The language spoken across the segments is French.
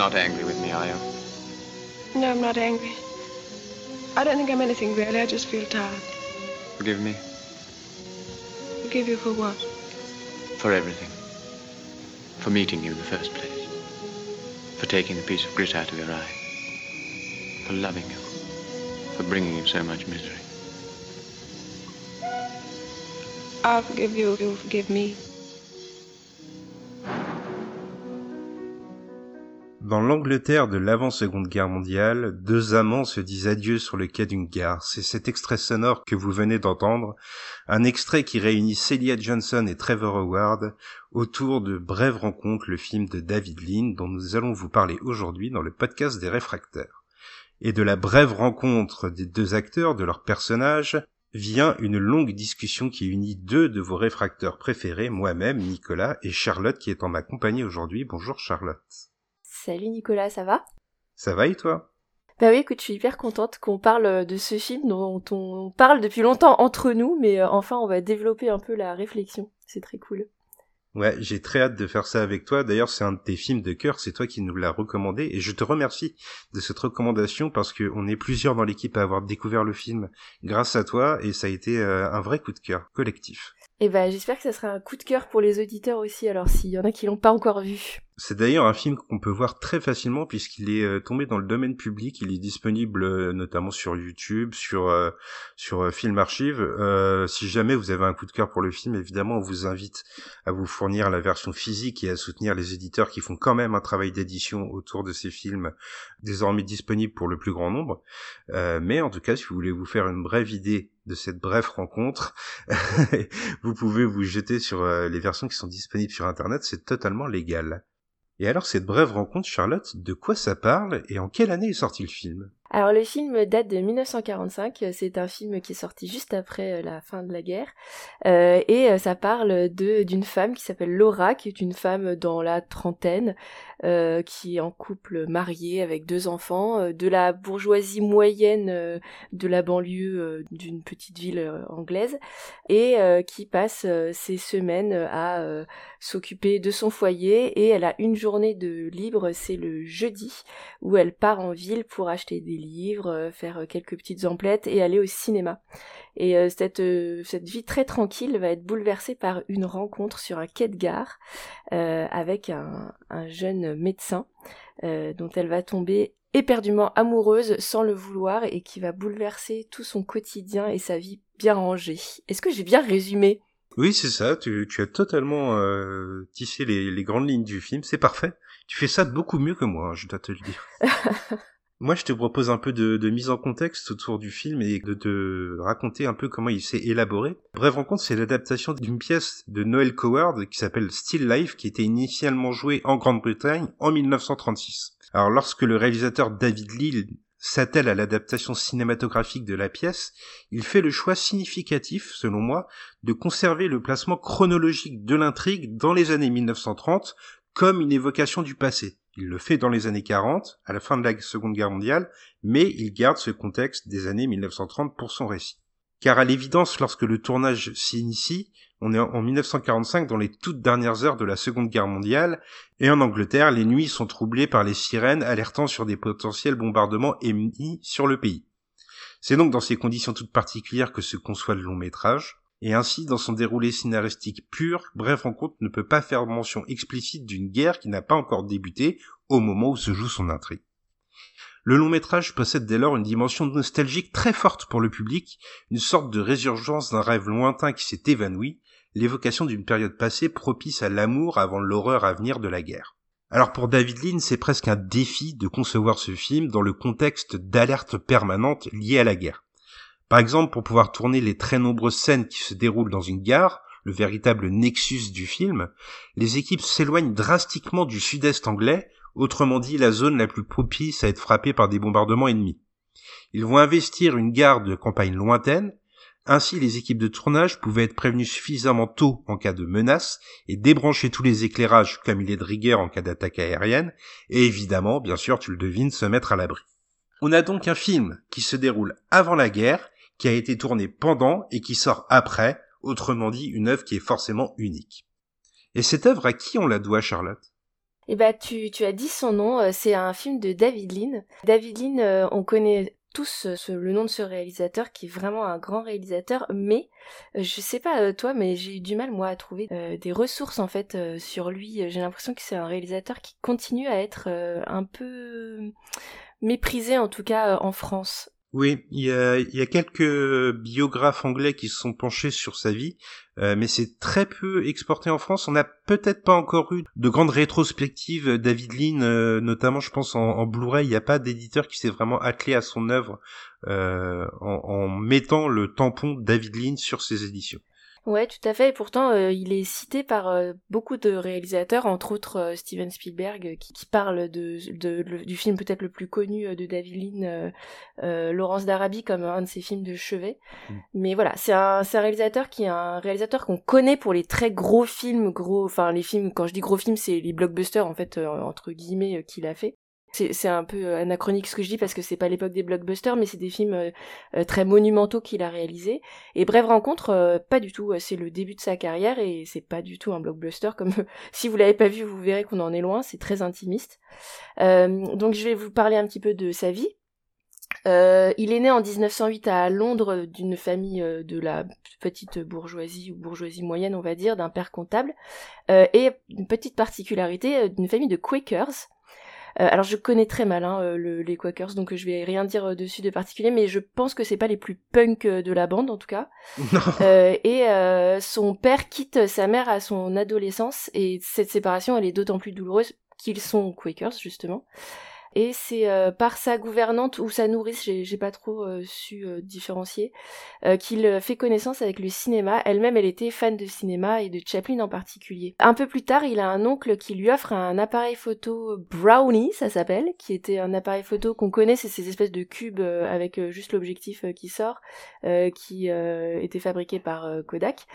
You're not angry with me, are you? No, I'm not angry. I don't think I'm anything really. I just feel tired. Forgive me Forgive you for what? for everything. For meeting you in the first place. For taking the piece of grit out of your eye. For loving you. For bringing you so much misery. I'll forgive you if you'll forgive me. Dans l'Angleterre de l'avant-seconde guerre mondiale, deux amants se disent adieu sur le quai d'une gare. C'est cet extrait sonore que vous venez d'entendre, un extrait qui réunit Celia Johnson et Trevor Howard autour de Brève rencontre, le film de David Lean dont nous allons vous parler aujourd'hui dans le podcast des réfractaires. Et de la brève rencontre des deux acteurs, de leurs personnages, vient une longue discussion qui unit deux de vos réfracteurs préférés, moi-même, Nicolas, et Charlotte qui est en ma compagnie aujourd'hui. Bonjour Charlotte. Salut Nicolas, ça va? Ça va et toi? Bah oui, écoute, je suis hyper contente qu'on parle de ce film dont on parle depuis longtemps entre nous, mais euh, enfin on va développer un peu la réflexion. C'est très cool. Ouais, j'ai très hâte de faire ça avec toi. D'ailleurs, c'est un de tes films de cœur, c'est toi qui nous l'as recommandé, et je te remercie de cette recommandation parce que on est plusieurs dans l'équipe à avoir découvert le film grâce à toi, et ça a été euh, un vrai coup de cœur collectif. Et bah j'espère que ça sera un coup de cœur pour les auditeurs aussi, alors s'il y en a qui l'ont pas encore vu. C'est d'ailleurs un film qu'on peut voir très facilement puisqu'il est euh, tombé dans le domaine public. Il est disponible euh, notamment sur YouTube, sur euh, sur euh, Film Archive. Euh, si jamais vous avez un coup de cœur pour le film, évidemment, on vous invite à vous fournir la version physique et à soutenir les éditeurs qui font quand même un travail d'édition autour de ces films désormais disponibles pour le plus grand nombre. Euh, mais en tout cas, si vous voulez vous faire une brève idée de cette brève rencontre, vous pouvez vous jeter sur euh, les versions qui sont disponibles sur Internet. C'est totalement légal. Et alors cette brève rencontre, Charlotte, de quoi ça parle et en quelle année est sorti le film? Alors le film date de 1945, c'est un film qui est sorti juste après euh, la fin de la guerre, Euh, et euh, ça parle d'une femme qui s'appelle Laura, qui est une femme dans la trentaine, euh, qui est en couple marié avec deux enfants, euh, de la bourgeoisie moyenne euh, de la banlieue euh, d'une petite ville euh, anglaise, et euh, qui passe euh, ses semaines à euh, s'occuper de son foyer, et elle a une journée de libre, c'est le jeudi, où elle part en ville pour acheter des livres, euh, faire euh, quelques petites emplettes et aller au cinéma. Et euh, cette, euh, cette vie très tranquille va être bouleversée par une rencontre sur un quai de gare euh, avec un, un jeune médecin dont elle va tomber éperdument amoureuse sans le vouloir et qui va bouleverser tout son quotidien et sa vie bien rangée. Est-ce que j'ai bien résumé? Oui, c'est ça, tu, tu as totalement tissé les, les grandes lignes du film, c'est parfait. Tu fais ça beaucoup mieux que moi, hein, je dois te le dire. Moi, je te propose un peu de, mise en contexte autour du film et de te raconter un peu comment il s'est élaboré. Bref rencontre, c'est l'adaptation d'une pièce de Noel Coward qui s'appelle Still Life, qui était initialement jouée en Grande-Bretagne en 1936. Alors, lorsque le réalisateur David Leal s'attelle à l'adaptation cinématographique de la pièce, il fait le choix significatif, selon moi, de conserver le placement chronologique de l'intrigue dans les années 1930 comme une évocation du passé. Il le fait dans les années 40, à la fin de la Seconde Guerre mondiale, mais il garde ce contexte des années 1930 pour son récit. Car à l'évidence, lorsque le tournage s'initie, on est en 1945 dans les toutes dernières heures de la Seconde Guerre mondiale, et en Angleterre, les nuits sont troublées par les sirènes alertant sur des potentiels bombardements émis sur le pays. C'est donc dans ces conditions toutes particulières que se conçoit le long métrage, et ainsi, dans son déroulé scénaristique pur, Bref Rencontre ne peut pas faire mention explicite d'une guerre qui n'a pas encore débuté au moment où se joue son intrigue. Le long métrage possède dès lors une dimension nostalgique très forte pour le public, une sorte de résurgence d'un rêve lointain qui s'est évanoui, l'évocation d'une période passée propice à l'amour avant l'horreur à venir de la guerre. Alors pour David Lean, c'est presque un défi de concevoir ce film dans le contexte d'alerte permanente liée à la guerre. Par exemple, pour pouvoir tourner les très nombreuses scènes qui se déroulent dans une gare, le véritable nexus du film, les équipes s'éloignent drastiquement du sud-est anglais, autrement dit la zone la plus propice à être frappée par des bombardements ennemis. Ils vont investir une gare de campagne lointaine, ainsi les équipes de tournage pouvaient être prévenues suffisamment tôt en cas de menace et débrancher tous les éclairages comme il est de rigueur en cas d'attaque aérienne, et évidemment, bien sûr, tu le devines, se mettre à l'abri. On a donc un film qui se déroule avant la guerre, qui a été tourné pendant et qui sort après, autrement dit une œuvre qui est forcément unique. Et cette œuvre, à qui on la doit, Charlotte? Eh bah, tu, as dit son nom, c'est un film de David Lean. David Lean, on connaît tous le nom de ce réalisateur qui est vraiment un grand réalisateur, mais je sais pas toi, mais j'ai eu du mal moi à trouver des ressources en fait sur lui. J'ai l'impression que c'est un réalisateur qui continue à être un peu méprisé en tout cas en France. Oui, il y a, y a quelques biographes anglais qui se sont penchés sur sa vie, euh, mais c'est très peu exporté en France. On n'a peut-être pas encore eu de grandes rétrospectives David Lean, euh, notamment je pense en, Blu-ray. Il n'y a pas d'éditeur qui s'est vraiment attelé à son œuvre euh, en, en, mettant le tampon David Lean sur ses éditions. Ouais, tout à fait. Et pourtant, euh, il est cité par euh, beaucoup de réalisateurs, entre autres euh, Steven Spielberg, qui, qui parle de, de, du film peut-être le plus connu de David Lean, Laurence d'Arabie, comme un de ses films de chevet. Mm. Mais voilà, c'est un, un, réalisateur qui est un réalisateur qu'on connaît pour les très gros films, gros, enfin les films. Quand je dis gros films, c'est les blockbusters en fait entre guillemets qu'il a fait. C'est un peu euh, anachronique ce que je dis parce que c'est pas l'époque des blockbusters, mais c'est des films euh, euh, très monumentaux qu'il a réalisés. Et Brève Rencontre, pas du tout. C'est le début de sa carrière et c'est pas du tout un blockbuster. Comme si vous l'avez pas vu, vous verrez qu'on en est loin. C'est très intimiste. donc je vais vous parler un petit peu de sa vie. il est né en 1908 à Londres d'une famille de la petite bourgeoisie ou bourgeoisie moyenne, on va dire, d'un père comptable, et une petite particularité d'une famille de Quakers. Euh, alors je connais très mal hein, euh, les Quakers, donc je vais rien dire euh, dessus de particulier, mais je pense que c'est pas les plus punk de la bande en tout cas. et son père quitte sa mère à son adolescence, et cette séparation elle est d'autant plus douloureuse qu'ils sont Quakers justement et c'est euh, par sa gouvernante ou sa nourrice, j'ai pas trop euh, su euh, différencier, qu'il fait connaissance avec le cinéma. Elle-même, elle était fan de cinéma et de Chaplin en particulier. Un peu plus tard, il a un oncle qui lui offre un appareil photo Brownie, ça s'appelle, qui était un appareil photo qu'on connaît, c'est ces espèces de cubes avec juste l'objectif qui sort, qui était fabriqué par Kodak.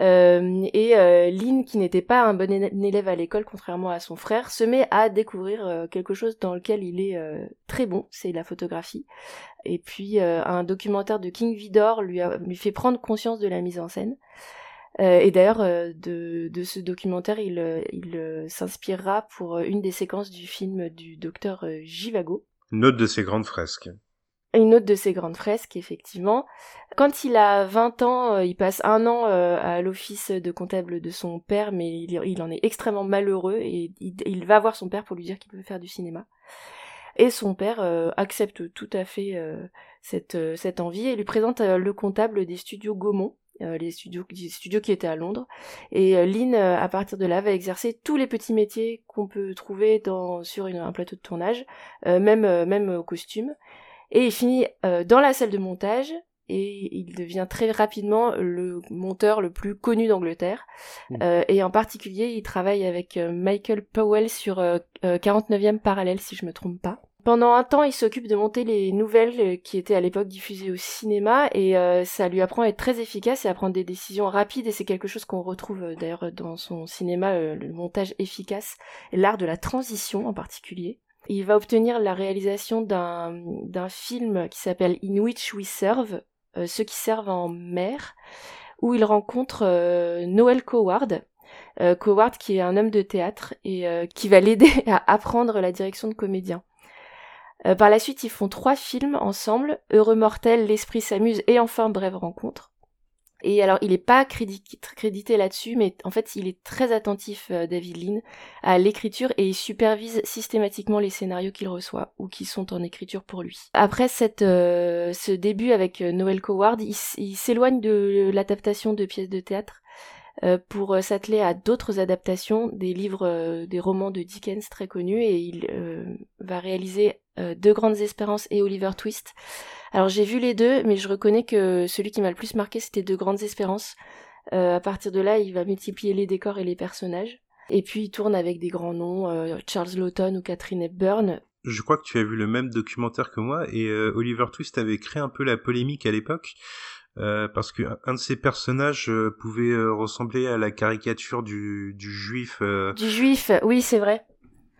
Euh, et euh, Lynn, qui n'était pas un bon élève à l'école, contrairement à son frère, se met à découvrir euh, quelque chose dans lequel il est très bon, c'est la photographie. Et puis un documentaire de King Vidor lui, lui fait prendre conscience de la mise en scène. et d'ailleurs, de, ce documentaire, il, s'inspirera pour une des séquences du film du docteur Givago. Note de ses grandes fresques une autre de ses grandes fresques, effectivement. Quand il a 20 ans, euh, il passe un an euh, à l'office de comptable de son père, mais il, en est extrêmement malheureux et il, va voir son père pour lui dire qu'il veut faire du cinéma. Et son père euh, accepte tout à fait cette, cette envie et lui présente le comptable des studios Gaumont, les studios, studios qui étaient à Londres. Et Lynn, à partir de là, va exercer tous les petits métiers qu'on peut trouver dans, sur un plateau de tournage, même, même au costume. Et il finit euh, dans la salle de montage et il devient très rapidement le monteur le plus connu d'Angleterre. Mmh. Euh, et en particulier, il travaille avec euh, Michael Powell sur 49e parallèle, si je me trompe pas. Pendant un temps, il s'occupe de monter les nouvelles qui étaient à l'époque diffusées au cinéma et ça lui apprend à être très efficace et à prendre des décisions rapides et c'est quelque chose qu'on retrouve d'ailleurs dans son cinéma, le montage efficace et l'art de la transition en particulier il va obtenir la réalisation d'un film qui s'appelle In Which We Serve, euh, ceux qui servent en mer, où il rencontre euh, Noel Coward, euh, Coward qui est un homme de théâtre et qui va l'aider à apprendre la direction de comédien. par la suite, ils font trois films ensemble, Heureux mortel, L'esprit s'amuse et enfin Brève rencontre. Et alors, il n'est pas crédité là-dessus, mais en fait, il est très attentif, euh, David Lean, à l'écriture et il supervise systématiquement les scénarios qu'il reçoit ou qui sont en écriture pour lui. Après cette, euh, ce début avec euh, Noël Coward, il, s'éloigne de l'adaptation de pièces de théâtre pour s'atteler à d'autres adaptations des livres, des romans de Dickens très connus et il va réaliser Deux grandes espérances et Oliver Twist. Alors j'ai vu les deux, mais je reconnais que celui qui m'a le plus marqué, c'était De Grandes Espérances. Euh, à partir de là, il va multiplier les décors et les personnages. Et puis il tourne avec des grands noms, euh, Charles Lawton ou Catherine Hepburn. Je crois que tu as vu le même documentaire que moi, et euh, Oliver Twist avait créé un peu la polémique à l'époque. parce que un de ses personnages pouvait ressembler à la caricature du, du juif. Du juif, oui, c'est vrai.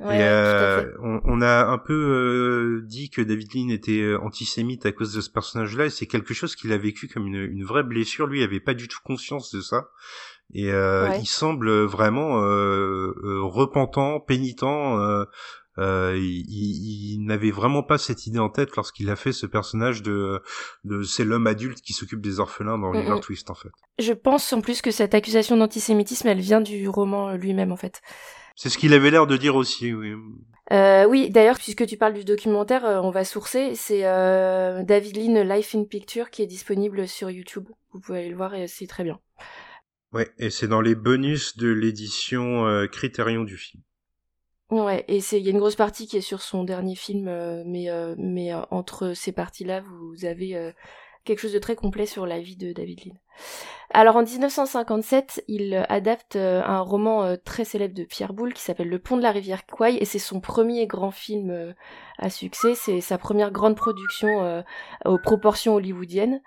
Ouais, et euh, on, on a un peu euh, dit que David Lean était euh, antisémite à cause de ce personnage-là, et c'est quelque chose qu'il a vécu comme une, une vraie blessure. Lui, il avait pas du tout conscience de ça. Et euh, Ouais. il semble vraiment euh, euh, repentant, pénitent. euh, euh, il, il- il n'avait vraiment pas cette idée en tête lorsqu'il a fait ce personnage de, de c'est l'homme adulte qui s'occupe des orphelins dans Mm, Oliver mm. Twist en fait. Je pense en plus que cette accusation d'antisémitisme, elle vient du roman lui-même en fait. C'est ce qu'il avait l'air de dire aussi. Oui. Euh, oui, d'ailleurs, puisque tu parles du documentaire, euh, on va sourcer. C'est euh, David Lean Life in Picture qui est disponible sur YouTube. Vous pouvez aller le voir et c'est très bien. Ouais, et c'est dans les bonus de l'édition euh, Criterion du film. Ouais, et il y a une grosse partie qui est sur son dernier film, mais mais entre ces parties-là, vous avez quelque chose de très complet sur la vie de David Lean. Alors en 1957, il euh, adapte euh, un roman euh, très célèbre de Pierre Boulle qui s'appelle Le pont de la rivière Kwai et c'est son premier grand film à succès, c'est sa première grande production aux proportions hollywoodiennes.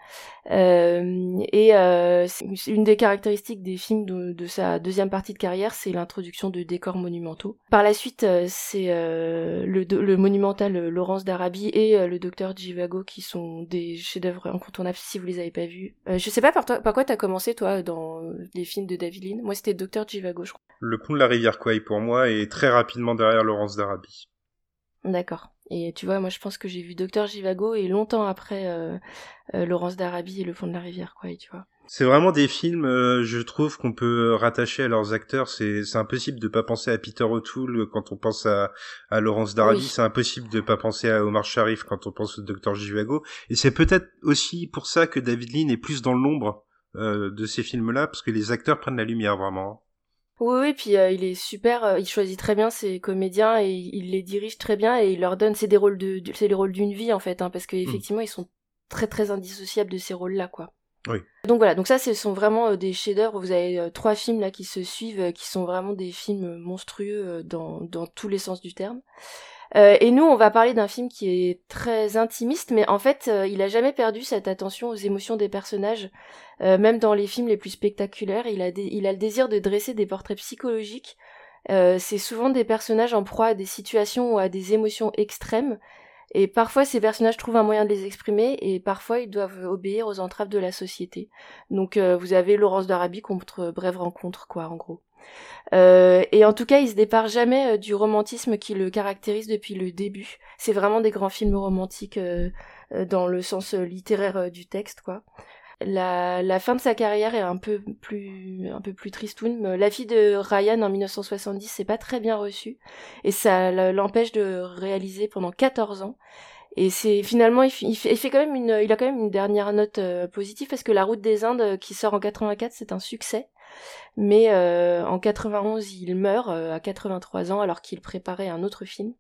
Et une des caractéristiques des films de, sa deuxième partie de carrière, c'est l'introduction de décors monumentaux. Par la suite, c'est le, monumental Laurence d'Arabie et le Docteur Jivago qui sont des chefs-d'œuvre incontournables si vous les avez pas vus. Euh, je sais pas par, toi, par quoi t'as commencé toi dans les films de David Lean. Moi, c'était Docteur Jivago, je crois. Le pont de la rivière Kwai pour moi est très rapidement derrière Laurence d'Arabie. D'accord. Et tu vois, moi, je pense que j'ai vu Docteur Jivago et longtemps après euh, euh, Laurence d'Arabie et Le Fond de la Rivière, quoi. Tu vois. C'est vraiment des films, euh, je trouve, qu'on peut rattacher à leurs acteurs. C'est c'est impossible de pas penser à Peter O'Toole quand on pense à, à Laurence. Oui. C'est impossible de pas penser à Omar Sharif quand on pense au Dr. Jivago. Et c'est peut-être aussi pour ça que David Lean est plus dans l'ombre euh, de ces films-là, parce que les acteurs prennent la lumière vraiment. Oui, oui, puis euh, il est super, euh, il choisit très bien ses comédiens et il les dirige très bien et il leur donne, c'est des rôles de, c'est les rôles d'une vie en fait, hein, parce qu'effectivement ils sont très très indissociables de ces rôles-là, quoi. Oui. Donc voilà, donc ça ce sont vraiment euh, des chefs-d'œuvre. Vous avez euh, trois films là qui se suivent, euh, qui sont vraiment des films monstrueux dans dans tous les sens du terme. Et nous, on va parler d'un film qui est très intimiste, mais en fait, il a jamais perdu cette attention aux émotions des personnages, même dans les films les plus spectaculaires. Il a, il a le désir de dresser des portraits psychologiques. C'est souvent des personnages en proie à des situations ou à des émotions extrêmes. Et parfois, ces personnages trouvent un moyen de les exprimer, et parfois, ils doivent obéir aux entraves de la société. Donc, euh, vous avez Laurence d'Arabie contre Brève Rencontre, quoi, en gros. Euh, et en tout cas, il se départ jamais euh, du romantisme qui le caractérise depuis le début. C'est vraiment des grands films romantiques dans le sens littéraire du texte, quoi. La, fin de sa carrière est un peu plus un peu. La fille de Ryan en 1970 c'est pas très bien reçu et ça l'empêche de réaliser pendant 14 ans. Et c'est finalement il, une a quand même une dernière note euh, positive parce que La Route des Indes euh, qui sort en 84 c'est un succès. Mais euh, en 91 il meurt à 83 ans alors qu'il préparait un autre film.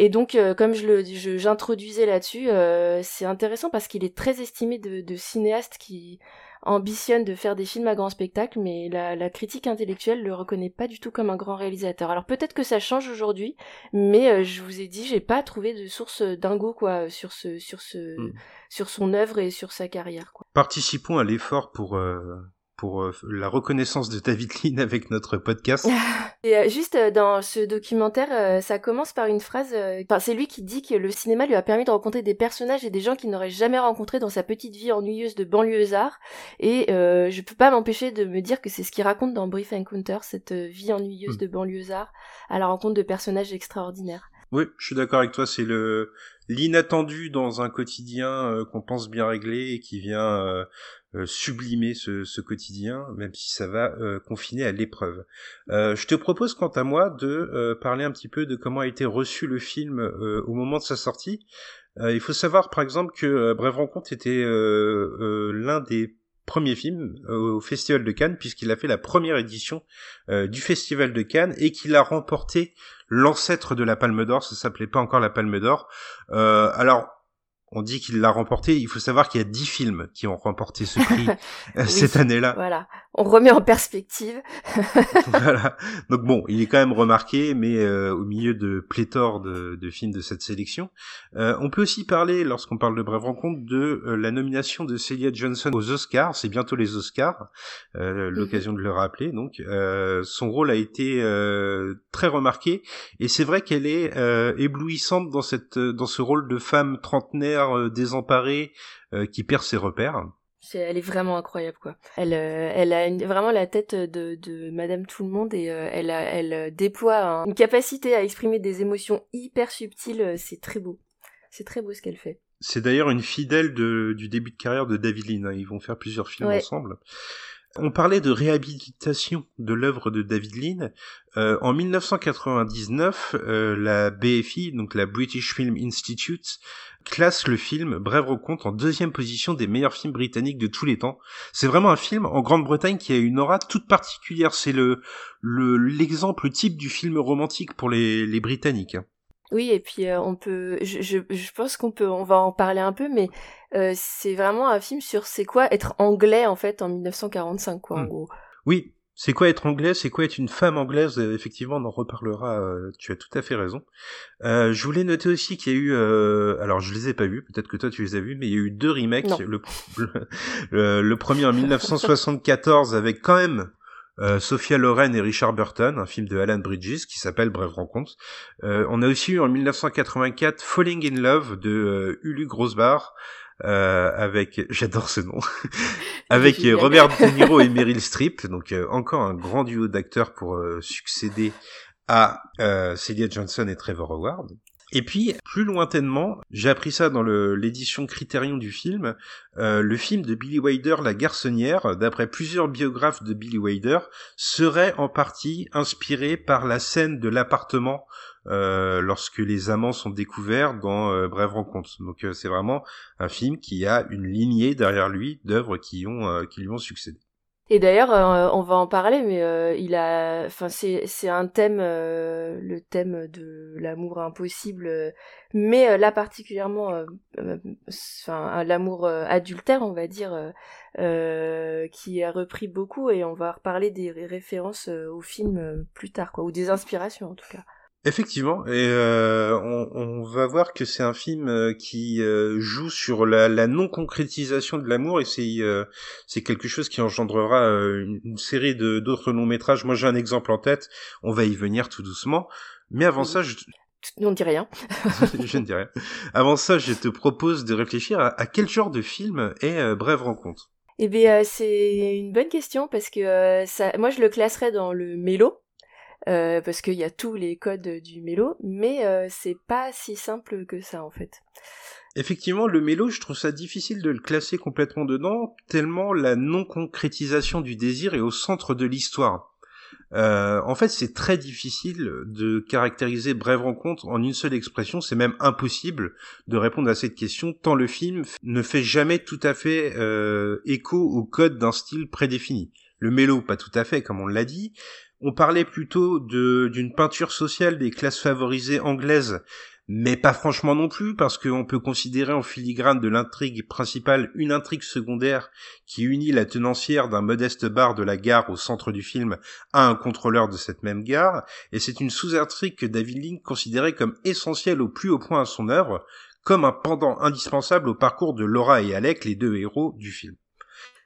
Et donc, euh, comme je le, j'introduisais là-dessus, euh, c'est intéressant parce qu'il est très estimé de, de cinéastes qui ambitionnent de faire des films à grand spectacle, mais la, la critique intellectuelle le reconnaît pas du tout comme un grand réalisateur. Alors peut-être que ça change aujourd'hui, mais euh, je vous ai dit, j'ai pas trouvé de source dingo quoi sur ce, sur ce, Mm. sur son œuvre et sur sa carrière. Quoi. Participons à l'effort pour euh, pour euh, la reconnaissance de David Lean avec notre podcast. Et euh, juste euh, dans ce documentaire, ça commence par une phrase. Enfin, c'est lui qui dit que le cinéma lui a permis de rencontrer des personnages et des gens qu'il n'aurait jamais rencontrés dans sa petite vie ennuyeuse de banlieusard. Et je peux pas m'empêcher de me dire que c'est ce qu'il raconte dans Brief Encounter, cette vie ennuyeuse Mm. de banlieusard à la rencontre de personnages extraordinaires. Oui, je suis d'accord avec toi. C'est le l'inattendu dans un quotidien euh, qu'on pense bien réglé et qui vient euh, euh, sublimer ce, ce quotidien, même si ça va euh, confiner à l'épreuve. Je te propose, quant à moi, de parler un petit peu de comment a été reçu le film au moment de sa sortie. Il faut savoir, par exemple, que Brève Rencontre était l'un des premiers films euh, au Festival de Cannes, puisqu'il a fait la première édition euh, du Festival de Cannes et qu'il a remporté l'ancêtre de la Palme d'Or, ça s'appelait pas encore la Palme d'Or. Euh, alors, on dit qu'il l'a remporté. Il faut savoir qu'il y a dix films qui ont remporté ce prix cette année-là. Voilà, on remet en perspective. voilà. Donc bon, il est quand même remarqué, mais euh, au milieu de pléthore de, de films de cette sélection. Euh, on peut aussi parler, lorsqu'on parle de Brève Rencontre, de euh, la nomination de Celia Johnson aux Oscars. C'est bientôt les Oscars, mhm. l'occasion de le rappeler. Donc, son rôle a été très remarqué, et c'est vrai qu'elle est éblouissante dans cette, dans ce rôle de femme trentenaire euh, désemparée euh, qui perd ses repères. elle est vraiment incroyable quoi. Elle, euh, elle a vraiment la tête de, de Madame Tout le Monde et elle, elle déploie une capacité à exprimer des émotions hyper subtiles. C'est très beau. C'est très beau ce qu'elle fait. C'est d'ailleurs une fidèle du début de carrière de David Lean. Hein. Ils vont faire plusieurs films ensemble. On parlait de réhabilitation de l'œuvre de David Lean. en 1999, la BFI, donc la British Film Institute, classe le film Brève Recompte en deuxième position des meilleurs films britanniques de tous les temps. C'est vraiment un film en Grande-Bretagne qui a une aura toute particulière. C'est le l'exemple type du film romantique pour les, les Britanniques. Oui, et puis euh, on peut, je, je, je pense qu'on peut, on va en parler un peu, mais euh, c'est vraiment un film sur c'est quoi être anglais en fait en 1945 quoi en hmm. gros. Oui, c'est quoi être anglais? C'est quoi être une femme anglaise? Euh, Effectivement, on en reparlera. Euh, tu as tout à fait raison. Euh, je voulais noter aussi qu'il y a eu, alors je les ai pas vus, peut-être que toi tu les as vus, mais il y a eu deux remakes. Le, le, premier en 1974 avec quand même Sophia Loren et Richard Burton, un film de Alan Bridges qui s'appelle Brève rencontre. on a aussi eu en 1984 Falling in Love de Ulu Grosbar euh, avec, j'adore ce nom, avec Robert De Niro et Meryl Streep, donc euh, encore un grand duo d'acteurs pour euh, succéder à Celia Johnson et Trevor Howard. Et puis, plus lointainement, j'ai appris ça dans l'édition Criterion du film, le film de Billy Wilder, La Garçonnière, d'après plusieurs biographes de Billy Wilder, serait en partie inspiré par la scène de l'appartement euh, lorsque les amants sont découverts dans euh, Brève rencontre. Donc euh, c'est vraiment un film qui a une lignée derrière lui d'œuvres qui ont qui lui ont succédé. Et d'ailleurs, on va en parler, mais il a, enfin, c'est un thème, le thème de l'amour impossible, mais là particulièrement, enfin, l'amour adultère, on va dire, qui a repris beaucoup, et on va reparler des références au film plus tard, quoi, ou des inspirations en tout cas. Effectivement, et euh, on, on, va voir que c'est un film euh, qui euh, joue sur la, la non-concrétisation de l'amour, et c'est c'est quelque chose qui engendrera une, série de d'autres longs métrages. Moi, j'ai un exemple en tête. On va y venir tout doucement, mais avant ça, je on ne dit rien. je ne dis rien. Avant ça, je te propose de réfléchir à, quel genre de film est Brève Rencontre? Eh bien, c'est une bonne question parce que ça, moi, je le classerais dans le mélo euh, parce qu'il y a tous les codes du mélo, mais euh, c'est pas si simple que ça en fait. Effectivement, le mélo, je trouve ça difficile de le classer complètement dedans, tellement la non-concrétisation du désir est au centre de l'histoire. Euh, en fait, c'est très difficile de caractériser Brève Rencontre en une seule expression, c'est même impossible de répondre à cette question, tant le film ne fait jamais tout à fait euh, écho au code d'un style prédéfini. Le mélo, pas tout à fait, comme on l'a dit, on parlait plutôt d'une peinture sociale des classes favorisées anglaises, mais pas franchement non plus, parce qu'on peut considérer en filigrane de l'intrigue principale une intrigue secondaire qui unit la tenancière d'un modeste bar de la gare au centre du film à un contrôleur de cette même gare, et c'est une sous-intrigue que David Link considérait comme essentielle au plus haut point à son œuvre, comme un pendant indispensable au parcours de Laura et Alec, les deux héros du film.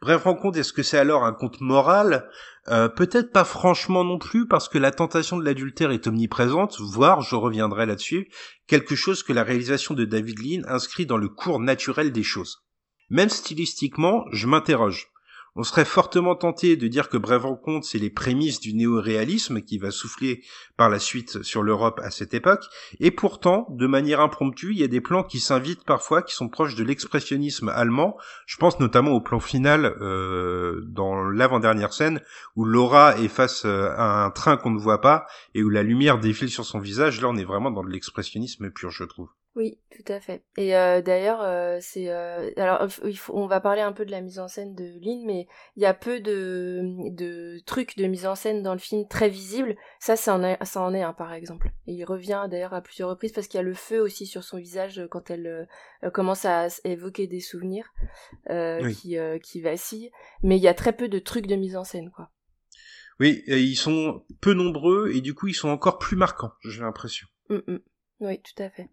Bref rencontre, est-ce que c'est alors un conte moral? Euh, Peut-être pas franchement non plus, parce que la tentation de l'adultère est omniprésente, voire, je reviendrai là-dessus, quelque chose que la réalisation de David Lean inscrit dans le cours naturel des choses. Même stylistiquement, je m'interroge. On serait fortement tenté de dire que Brève Rencontre, c'est les prémices du néo-réalisme qui va souffler par la suite sur l'Europe à cette époque, et pourtant, de manière impromptue, il y a des plans qui s'invitent parfois, qui sont proches de l'expressionnisme allemand. Je pense notamment au plan final euh, dans l'avant-dernière scène, où Laura est face euh, à un train qu'on ne voit pas, et où la lumière défile sur son visage. Là, on est vraiment dans de l'expressionnisme pur, je trouve. Oui, tout à fait. Et euh, d'ailleurs, euh, c'est euh, alors il faut, on va parler un peu de la mise en scène de Lynn, mais il y a peu de, de trucs de mise en scène dans le film très visibles. Ça, ça en, est, ça en est un par exemple. Et il revient d'ailleurs à plusieurs reprises parce qu'il y a le feu aussi sur son visage quand elle commence à évoquer des souvenirs qui qui vacillent. Mais il y a très peu de trucs de mise en scène, quoi. Oui, ils sont peu nombreux et du coup ils sont encore plus marquants, j'ai l'impression. Mm, mm. Oui, tout à fait.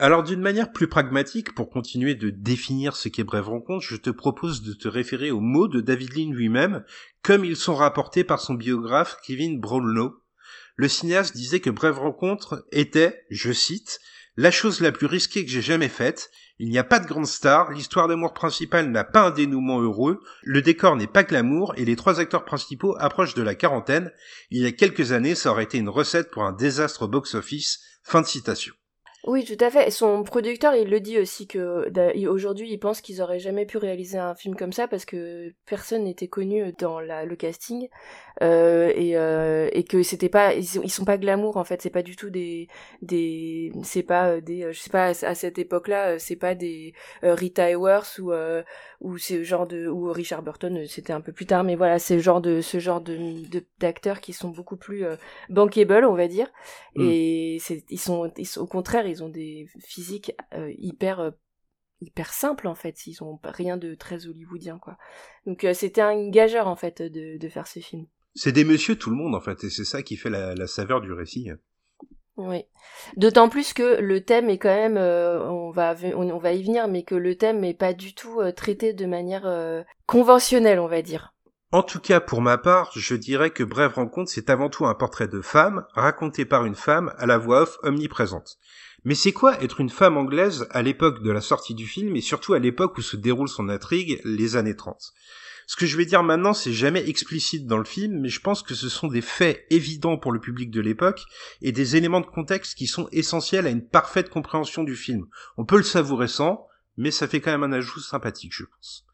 Alors d'une manière plus pragmatique, pour continuer de définir ce qu'est Brève Rencontre, je te propose de te référer aux mots de David Lean lui-même, comme ils sont rapportés par son biographe Kevin Brownlow. Le cinéaste disait que Brève Rencontre était, je cite, la chose la plus risquée que j'ai jamais faite. Il n'y a pas de grande star, l'histoire d'amour principale n'a pas un dénouement heureux, le décor n'est pas glamour et les trois acteurs principaux approchent de la quarantaine. Il y a quelques années, ça aurait été une recette pour un désastre box-office. Fin de citation. Oui, tout à fait. Et son producteur, il le dit aussi que aujourd'hui, il pense qu'ils auraient jamais pu réaliser un film comme ça parce que personne n'était connu dans la, le casting euh, et, euh, et que c'était pas, ils, sont pas glamour en fait. C'est pas du tout des des, c'est pas des, je sais pas à cette époque-là, c'est pas des Rita Hayworth ou ou ce genre de ou Richard Burton, c'était un peu plus tard, mais voilà, c'est genre de ce genre de d'acteurs qui sont beaucoup plus bankable, on va dire. Mm. Et c'est ils sont, ils sont au contraire ils ont des physiques euh, hyper euh, hyper simples en fait, ils ont rien de très hollywoodien quoi. Donc euh, c'était un gageur en fait de, de faire ce film. C'est des monsieur tout le monde en fait, et c'est ça qui fait la, saveur du récit. Oui. D'autant plus que le thème est quand même, on va on, va y venir, mais que le thème n'est pas du tout traité de manière conventionnelle, on va dire. En tout cas, pour ma part, je dirais que Brève Rencontre, c'est avant tout un portrait de femme, raconté par une femme à la voix off omniprésente. Mais c'est quoi être une femme anglaise à l'époque de la sortie du film et surtout à l'époque où se déroule son intrigue, les années 30 Ce que je vais dire maintenant, c'est jamais explicite dans le film, mais je pense que ce sont des faits évidents pour le public de l'époque et des éléments de contexte qui sont essentiels à une parfaite compréhension du film. On peut le savourer sans, mais ça fait quand même un ajout sympathique, je pense.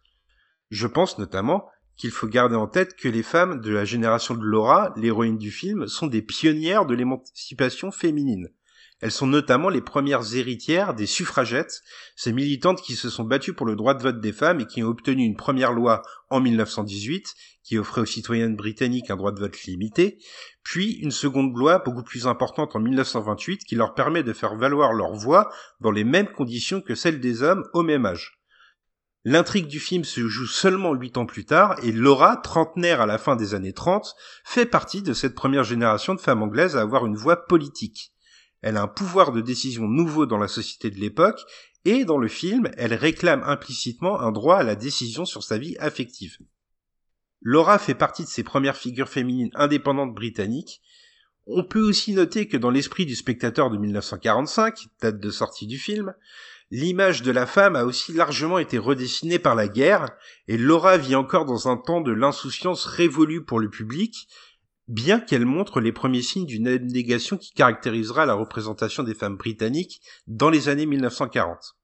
Je pense notamment qu'il faut garder en tête que les femmes de la génération de Laura, l'héroïne du film, sont des pionnières de l'émancipation féminine. Elles sont notamment les premières héritières des suffragettes, ces militantes qui se sont battues pour le droit de vote des femmes et qui ont obtenu une première loi en 1918 qui offrait aux citoyennes britanniques un droit de vote limité, puis une seconde loi beaucoup plus importante en 1928 qui leur permet de faire valoir leur voix dans les mêmes conditions que celles des hommes au même âge. L'intrigue du film se joue seulement huit ans plus tard et Laura, trentenaire à la fin des années 30, fait partie de cette première génération de femmes anglaises à avoir une voix politique. Elle a un pouvoir de décision nouveau dans la société de l'époque, et dans le film, elle réclame implicitement un droit à la décision sur sa vie affective. Laura fait partie de ces premières figures féminines indépendantes britanniques. On peut aussi noter que dans l'esprit du spectateur de 1945, date de sortie du film, l'image de la femme a aussi largement été redessinée par la guerre, et Laura vit encore dans un temps de l'insouciance révolue pour le public, bien qu'elle montre les premiers signes d'une abnégation qui caractérisera la représentation des femmes britanniques dans les années 1940.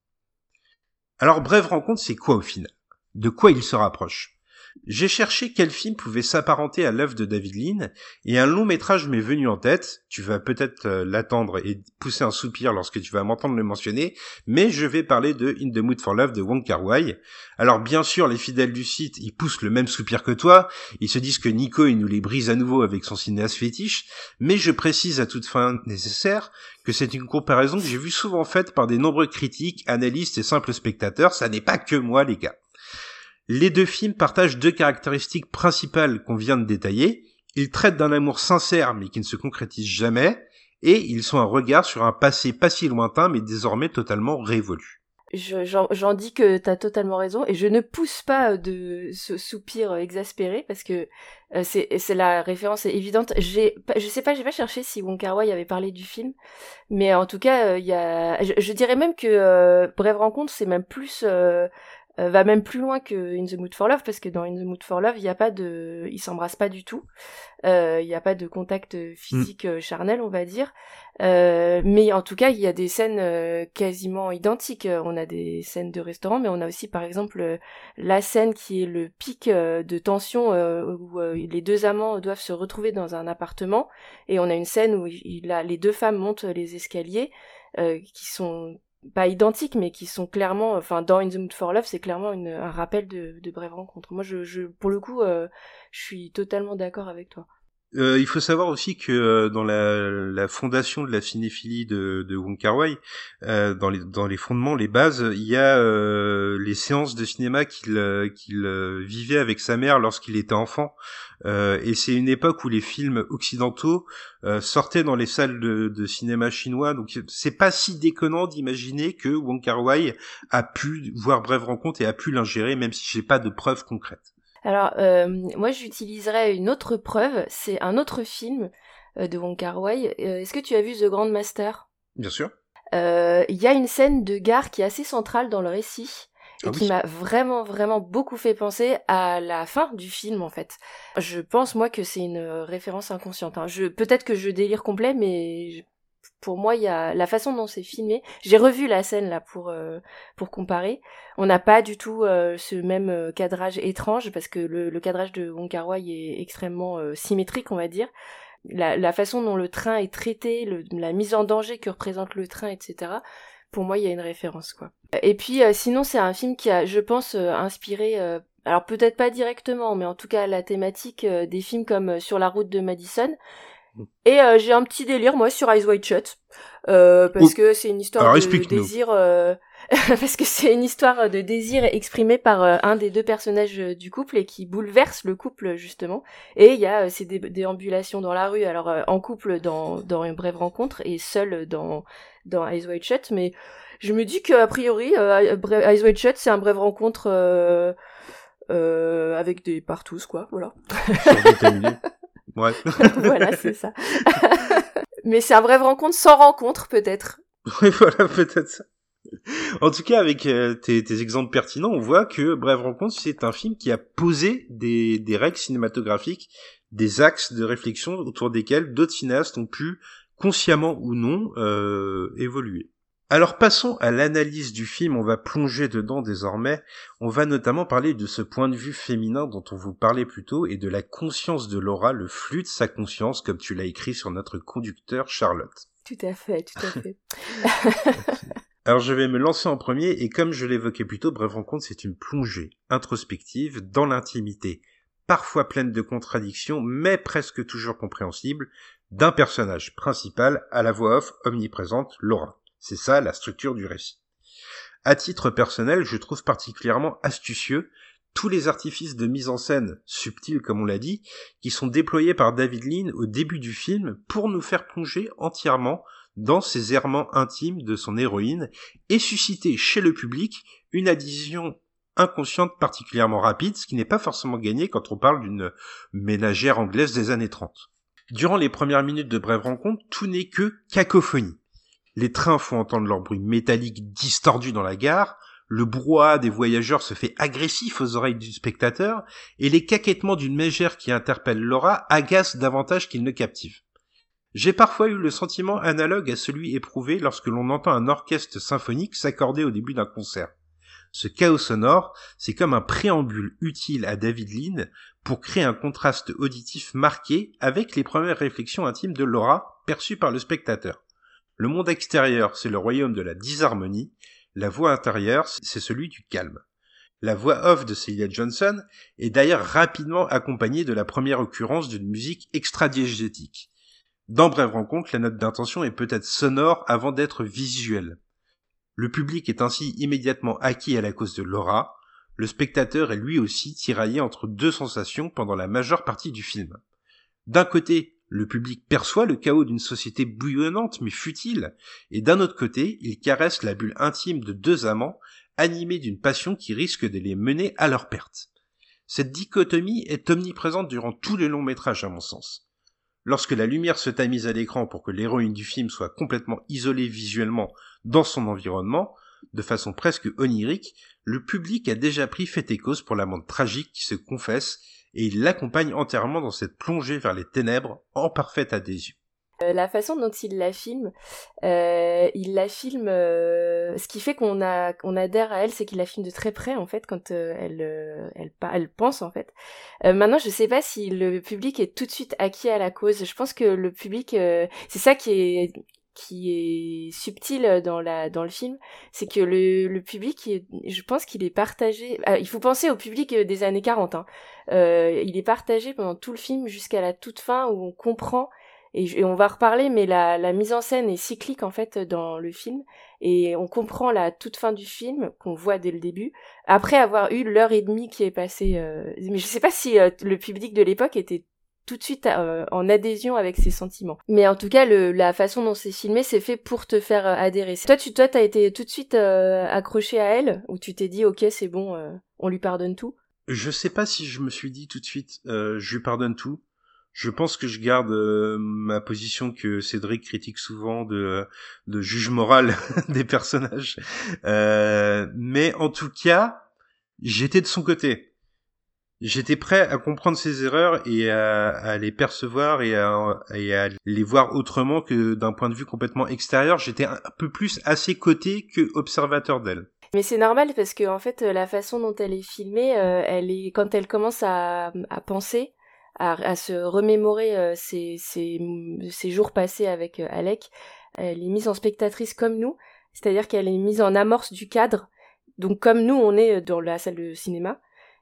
Alors brève rencontre, c'est quoi au final? De quoi il se rapproche? J'ai cherché quel film pouvait s'apparenter à l'œuvre de David Lean, et un long métrage m'est venu en tête. Tu vas peut-être euh, l'attendre et pousser un soupir lorsque tu vas m'entendre le mentionner, mais je vais parler de In the Mood for Love de Wong Kar Wai. Alors bien sûr, les fidèles du site, ils poussent le même soupir que toi, ils se disent que Nico, il nous les brise à nouveau avec son cinéaste fétiche, mais je précise à toute fin nécessaire que c'est une comparaison que j'ai vue souvent faite par des nombreux critiques, analystes et simples spectateurs, ça n'est pas que moi les gars. Les deux films partagent deux caractéristiques principales qu'on vient de détailler. Ils traitent d'un amour sincère mais qui ne se concrétise jamais, et ils sont un regard sur un passé pas si lointain mais désormais totalement révolu. J'en dis que t'as totalement raison et je ne pousse pas de ce soupir exaspéré parce que euh, c'est la référence évidente. J'ai je sais pas j'ai pas cherché si Wong Kar avait parlé du film, mais en tout cas euh, il y a je, dirais même que euh, Brève rencontre c'est même plus euh, va même plus loin que In the Mood for Love parce que dans In the Mood for Love il y a pas de ils s'embrassent pas du tout. Euh, il n'y a pas de contact physique mm. charnel on va dire. Euh, mais en tout cas il y a des scènes quasiment identiques. On a des scènes de restaurant mais on a aussi par exemple la scène qui est le pic de tension où les deux amants doivent se retrouver dans un appartement. Et on a une scène où les deux femmes montent les escaliers qui sont pas identiques, mais qui sont clairement, enfin, dans In the Mood for Love, c'est clairement une, un rappel de, de brève rencontre. Moi, je, je pour le coup, je suis totalement d'accord avec toi. Euh, il faut savoir aussi que euh, dans la, fondation de la cinéphilie de, de Wong Kar Wai, euh, dans, les, fondements, les bases, il y a les séances de cinéma qu'il vivait avec sa mère lorsqu'il était enfant. et c'est une époque où les films occidentaux sortaient dans les salles de, de cinéma chinois. Donc c'est pas si déconnant d'imaginer que Wong Kar Wai a pu voir Brève Rencontre et a pu l'ingérer, même si j'ai pas de preuves concrètes. Alors, euh, moi, j'utiliserais une autre preuve. C'est un autre film euh, de Wong Kar Wai. Euh, est-ce que tu as vu The Grand Master Bien sûr. Il y a une scène de gare qui est assez centrale dans le récit et ah qui m'a vraiment vraiment beaucoup fait penser à la fin du film en fait. Je pense moi que c'est une référence inconsciente. Hein. Je peut-être que je délire complet, mais pour moi, il y a la façon dont c'est filmé. J'ai revu la scène là pour euh, pour comparer. On n'a pas du tout euh, ce même euh, cadrage étrange parce que le, cadrage de Wong Kar Wai est extrêmement symétrique, on va dire. La, façon dont le train est traité, la mise en danger que représente le train, etc. Pour moi, il y a une référence quoi. Et puis sinon, c'est un film qui a, je pense, inspiré. alors peut-être pas directement, mais en tout cas la thématique des films comme Sur la route de Madison et euh, j'ai un petit délire moi sur Eyes Wide Shut. Euh, parce que c'est une histoire de désir euh, parce que c'est une histoire de désir exprimé par un des deux personnages du couple et qui bouleverse le couple justement. Et il y a ces déambulations dans la rue alors en couple dans dans une brève rencontre et seul dans dans Eyes Wide Shut. Mais je me dis que a priori Eyes Wide Shut c'est un brève rencontre avec des partous quoi voilà Ouais. voilà, c'est ça. Mais c'est un brève rencontre sans rencontre, peut-être. Oui, voilà, peut-être ça. En tout cas, avec euh, tes, tes, exemples pertinents, on voit que Brève rencontre, c'est un film qui a posé des, des règles cinématographiques, des axes de réflexion autour desquels d'autres cinéastes ont pu, consciemment ou non, euh, évoluer. Alors passons à l'analyse du film, on va plonger dedans désormais, on va notamment parler de ce point de vue féminin dont on vous parlait plus tôt et de la conscience de Laura, le flux de sa conscience comme tu l'as écrit sur notre conducteur Charlotte. Tout à fait, tout à fait. Alors je vais me lancer en premier et comme je l'évoquais plus tôt, Bref Rencontre c'est une plongée introspective dans l'intimité, parfois pleine de contradictions mais presque toujours compréhensible, d'un personnage principal à la voix off omniprésente, Laura. C'est ça la structure du récit. À titre personnel, je trouve particulièrement astucieux tous les artifices de mise en scène, subtils comme on l'a dit, qui sont déployés par David Lean au début du film pour nous faire plonger entièrement dans ces errements intimes de son héroïne et susciter chez le public une adhésion inconsciente particulièrement rapide, ce qui n'est pas forcément gagné quand on parle d'une ménagère anglaise des années 30. Durant les premières minutes de Brève Rencontre, tout n'est que cacophonie. Les trains font entendre leur bruit métallique distordu dans la gare, le brouhaha des voyageurs se fait agressif aux oreilles du spectateur, et les caquettements d'une mégère qui interpelle Laura agacent davantage qu'ils ne captivent. J'ai parfois eu le sentiment analogue à celui éprouvé lorsque l'on entend un orchestre symphonique s'accorder au début d'un concert. Ce chaos sonore, c'est comme un préambule utile à David Lean pour créer un contraste auditif marqué avec les premières réflexions intimes de Laura perçues par le spectateur. Le monde extérieur, c'est le royaume de la disharmonie, la voix intérieure, c'est celui du calme. La voix off de Celia Johnson est d'ailleurs rapidement accompagnée de la première occurrence d'une musique extra-diégétique. Dans Brève Rencontre, la note d'intention est peut-être sonore avant d'être visuelle. Le public est ainsi immédiatement acquis à la cause de Laura, le spectateur est lui aussi tiraillé entre deux sensations pendant la majeure partie du film. D'un côté, le public perçoit le chaos d'une société bouillonnante mais futile, et d'un autre côté, il caresse la bulle intime de deux amants, animés d'une passion qui risque de les mener à leur perte. Cette dichotomie est omniprésente durant tout le long métrage à mon sens. Lorsque la lumière se tamise à l'écran pour que l'héroïne du film soit complètement isolée visuellement dans son environnement, de façon presque onirique, le public a déjà pris fait et cause pour l'amante tragique qui se confesse et il l'accompagne entièrement dans cette plongée vers les ténèbres en parfaite adhésion. Euh, la façon dont il la filme, euh, il la filme. Euh, ce qui fait qu'on adhère à elle, c'est qu'il la filme de très près en fait quand elle, elle, elle pense en fait. maintenant, je sais pas si le public est tout de suite acquis à la cause. Je pense que le public, c'est ça qui est qui est subtil dans la dans le film, c'est que le, le public, je pense qu'il est partagé. Ah, il faut penser au public des années 40. Hein. Euh, il est partagé pendant tout le film jusqu'à la toute fin où on comprend et, on va reparler, mais la, mise en scène est cyclique en fait dans le film, et on comprend la toute fin du film qu'on voit dès le début, après avoir eu l'heure et demie qui est passée. Euh... Mais je sais pas si euh, le public de l'époque était tout de suite euh, en adhésion avec ses sentiments. Mais en tout cas, la façon dont c'est filmé, c'est fait pour te faire euh, adhérer. Toi, tu toi, t'as été tout de suite accroché à elle, ou tu t'es dit, ok, c'est bon, on lui pardonne tout? Je sais pas si je me suis dit tout de suite, je lui pardonne tout je pense que je garde euh, ma position que Cédric critique souvent de, de juge moral des personnages. Euh, mais en tout cas, j'étais de son côté. J'étais prêt à comprendre ses erreurs et à, les percevoir et à, les voir autrement que d'un point de vue complètement extérieur. J'étais un peu plus à ses côtés que observateur d'elle. Mais c'est normal parce que en fait la façon dont elle est filmée, euh, elle est quand elle commence à, penser, à, se remémorer euh, ces, jours passés avec euh, Alec. Elle est mise en spectatrice comme nous, c'est-à-dire qu'elle est mise en amorce du cadre, donc comme nous on est dans la salle de cinéma,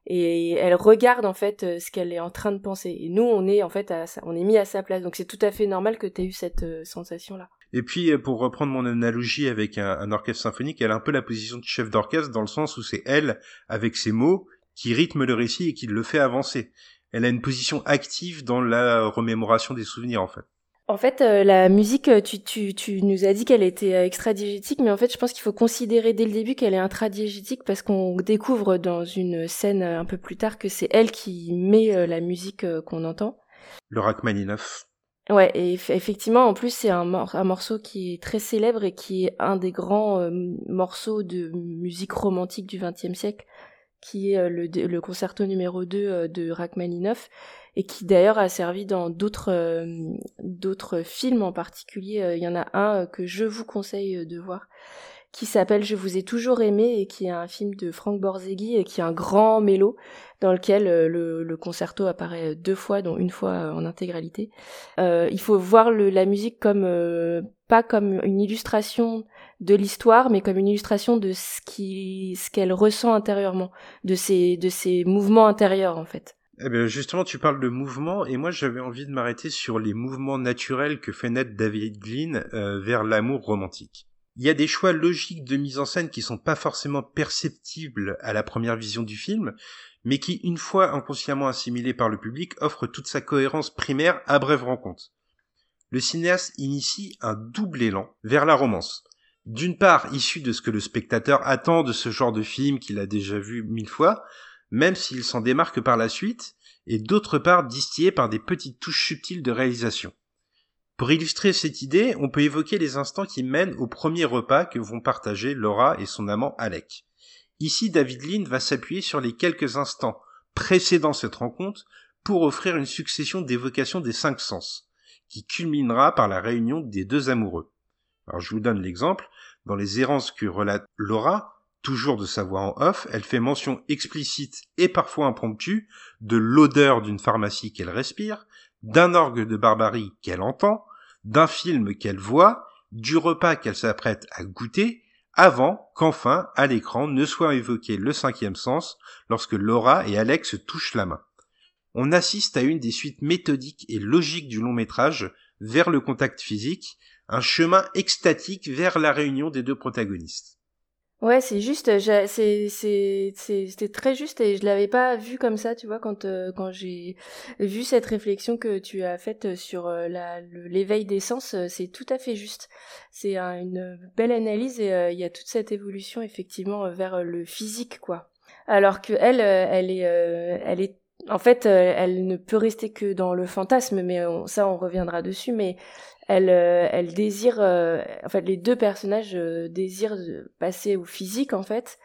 et elle regarde en fait euh, ce qu'elle est en train de penser. Et nous on est en fait on est mis à sa place, donc c'est tout à fait normal que tu aies eu cette sensation là. Et puis, pour reprendre mon analogie avec un, un, orchestre symphonique, elle a un peu la position de chef d'orchestre dans le sens où c'est elle, avec ses mots, qui rythme le récit et qui le fait avancer elle a une position active dans la remémoration des souvenirs en fait. En fait, euh, la musique, euh, tu, tu, tu nous as dit qu'elle était euh, extradiégétique, mais en fait, je pense qu'il faut considérer dès le début qu'elle est intradiégétique parce qu'on découvre dans une scène un peu plus tard que c'est elle qui met la musique qu'on entend. Le Rachmaninoff. Ouais, et effectivement, en plus, c'est un, un, morceau qui est très célèbre et qui est un des grands morceaux de musique romantique du XXe siècle qui est euh, le, le concerto numéro 2 euh, de Rachmaninoff et qui d'ailleurs a servi dans d'autres euh, d'autres films en particulier. Il y en a un que je vous conseille de voir qui s'appelle Je vous ai toujours aimé et qui est un film de Frank Borzeghi et qui est un grand mélo dans lequel le, concerto apparaît deux fois, dont une fois en intégralité. Euh, il faut voir la musique comme pas comme une illustration de l'histoire, mais comme une illustration de ce ce qu'elle ressent intérieurement, de ses, de ses mouvements intérieurs en fait. Eh bien justement, tu parles de mouvements, et moi j'avais envie de m'arrêter sur les mouvements naturels que fait naître David Glynn euh, vers l'amour romantique. Il y a des choix logiques de mise en scène qui sont pas forcément perceptibles à la première vision du film, mais qui, une fois inconsciemment assimilés par le public, offrent toute sa cohérence primaire à brève rencontre. Le cinéaste initie un double élan vers la romance, d'une part issu de ce que le spectateur attend de ce genre de film qu'il a déjà vu mille fois, même s'il s'en démarque par la suite, et d'autre part distillé par des petites touches subtiles de réalisation. Pour illustrer cette idée, on peut évoquer les instants qui mènent au premier repas que vont partager Laura et son amant Alec. Ici, David Lynn va s'appuyer sur les quelques instants précédant cette rencontre pour offrir une succession d'évocations des cinq sens, qui culminera par la réunion des deux amoureux. Alors je vous donne l'exemple. Dans les errances que relate Laura, toujours de sa voix en off, elle fait mention explicite et parfois impromptue de l'odeur d'une pharmacie qu'elle respire, d'un orgue de barbarie qu'elle entend, d'un film qu'elle voit, du repas qu'elle s'apprête à goûter, avant qu'enfin, à l'écran, ne soit évoqué le cinquième sens lorsque Laura et Alex touchent la main. On assiste à une des suites méthodiques et logiques du long métrage vers le contact physique, un chemin extatique vers la réunion des deux protagonistes. Ouais, c'est juste, c'était très juste et je l'avais pas vu comme ça, tu vois, quand euh, quand j'ai vu cette réflexion que tu as faite sur euh, l'éveil des sens, euh, c'est tout à fait juste. C'est une belle analyse et il y a toute cette évolution effectivement vers le physique, quoi. Alors que elle, elle est, elle est en fait, elle ne peut rester que dans le fantasme, mais ça, on reviendra dessus. Mais elle, euh, elle désire, euh, en fait, les deux personnages euh, désirent passer au physique, en fait,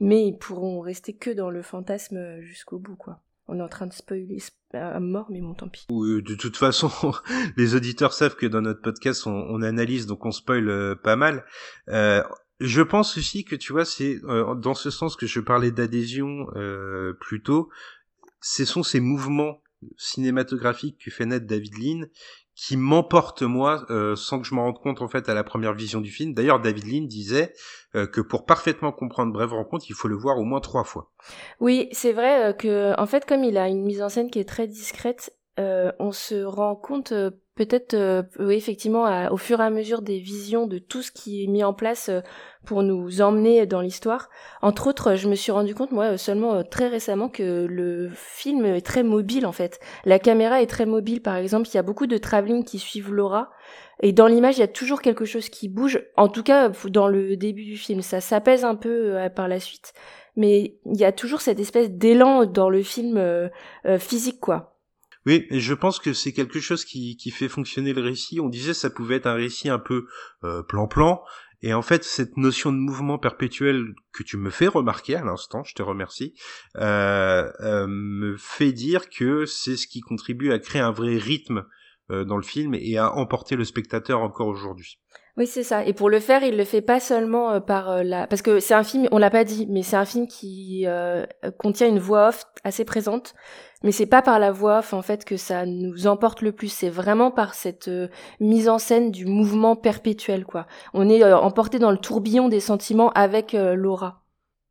mais ils pourront rester que dans le fantasme jusqu'au bout, quoi. On est en train de spoiler à mort, mais bon, tant pis. De toute façon, les auditeurs savent que dans notre podcast, on, on analyse, donc on spoil pas mal. Euh, je pense aussi que tu vois, c'est dans ce sens que je parlais d'adhésion euh, plus tôt. Ce sont ces mouvements cinématographiques que fait naître David Lean qui m'emporte moi euh, sans que je m'en rende compte en fait à la première vision du film. D'ailleurs, David Lean disait euh, que pour parfaitement comprendre Brève rencontre, il faut le voir au moins trois fois. Oui, c'est vrai euh, que en fait, comme il a une mise en scène qui est très discrète, on se rend compte peut-être euh, effectivement au fur et à mesure des visions de tout ce qui est mis en place euh, pour nous emmener dans l'histoire. Entre autres, je me suis rendu compte moi seulement euh, très récemment que le film est très mobile en fait. La caméra est très mobile par exemple, il y a beaucoup de travelling qui suivent Laura et dans l'image, il y a toujours quelque chose qui bouge. En tout cas, dans le début du film, ça s'apaise un peu par la suite, mais il y a toujours cette espèce d'élan dans le film physique quoi. Oui, je pense que c'est quelque chose qui, qui fait fonctionner le récit. On disait ça pouvait être un récit un peu euh, plan-plan, et en fait, cette notion de mouvement perpétuel que tu me fais remarquer à l'instant, je te remercie, euh, euh, me fait dire que c'est ce qui contribue à créer un vrai rythme dans le film et à emporter le spectateur encore aujourd'hui. Oui, c'est ça. Et pour le faire, il le fait pas seulement euh, par euh, la, parce que c'est un film, on l'a pas dit, mais c'est un film qui euh, contient une voix off assez présente. Mais c'est pas par la voix off en fait que ça nous emporte le plus. C'est vraiment par cette mise en scène du mouvement perpétuel, quoi. On est emporté dans le tourbillon des sentiments avec Laura.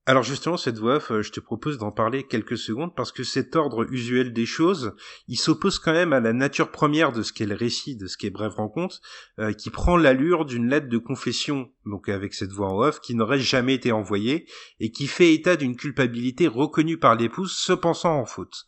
Alors justement, cette voix off, euh, je te propose d'en parler quelques secondes parce que cet ordre usuel des choses, il s'oppose quand même à la nature première de ce qu'est le récit, de ce qu'est Brève Rencontre, euh, qui prend l'allure d'une lettre de confession, donc avec cette voix en off, qui n'aurait jamais été envoyée, et qui fait état d'une culpabilité reconnue par l'épouse se pensant en faute.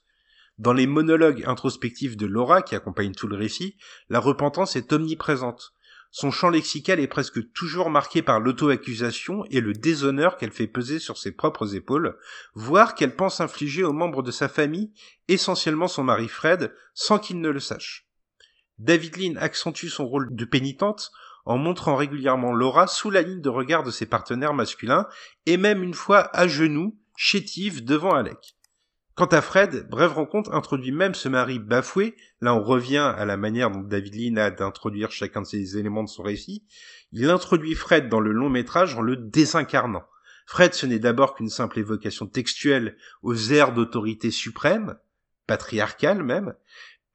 Dans les monologues introspectifs de Laura qui accompagnent tout le récit, la repentance est omniprésente. Son champ lexical est presque toujours marqué par l'auto-accusation et le déshonneur qu'elle fait peser sur ses propres épaules, voire qu'elle pense infliger aux membres de sa famille, essentiellement son mari Fred, sans qu'il ne le sache. David Lynn accentue son rôle de pénitente en montrant régulièrement Laura sous la ligne de regard de ses partenaires masculins et même une fois à genoux, chétive devant Alec. Quant à Fred, Brève Rencontre introduit même ce mari bafoué, là on revient à la manière dont David Lean a d'introduire chacun de ces éléments de son récit, il introduit Fred dans le long métrage en le désincarnant. Fred ce n'est d'abord qu'une simple évocation textuelle aux airs d'autorité suprême, patriarcale même,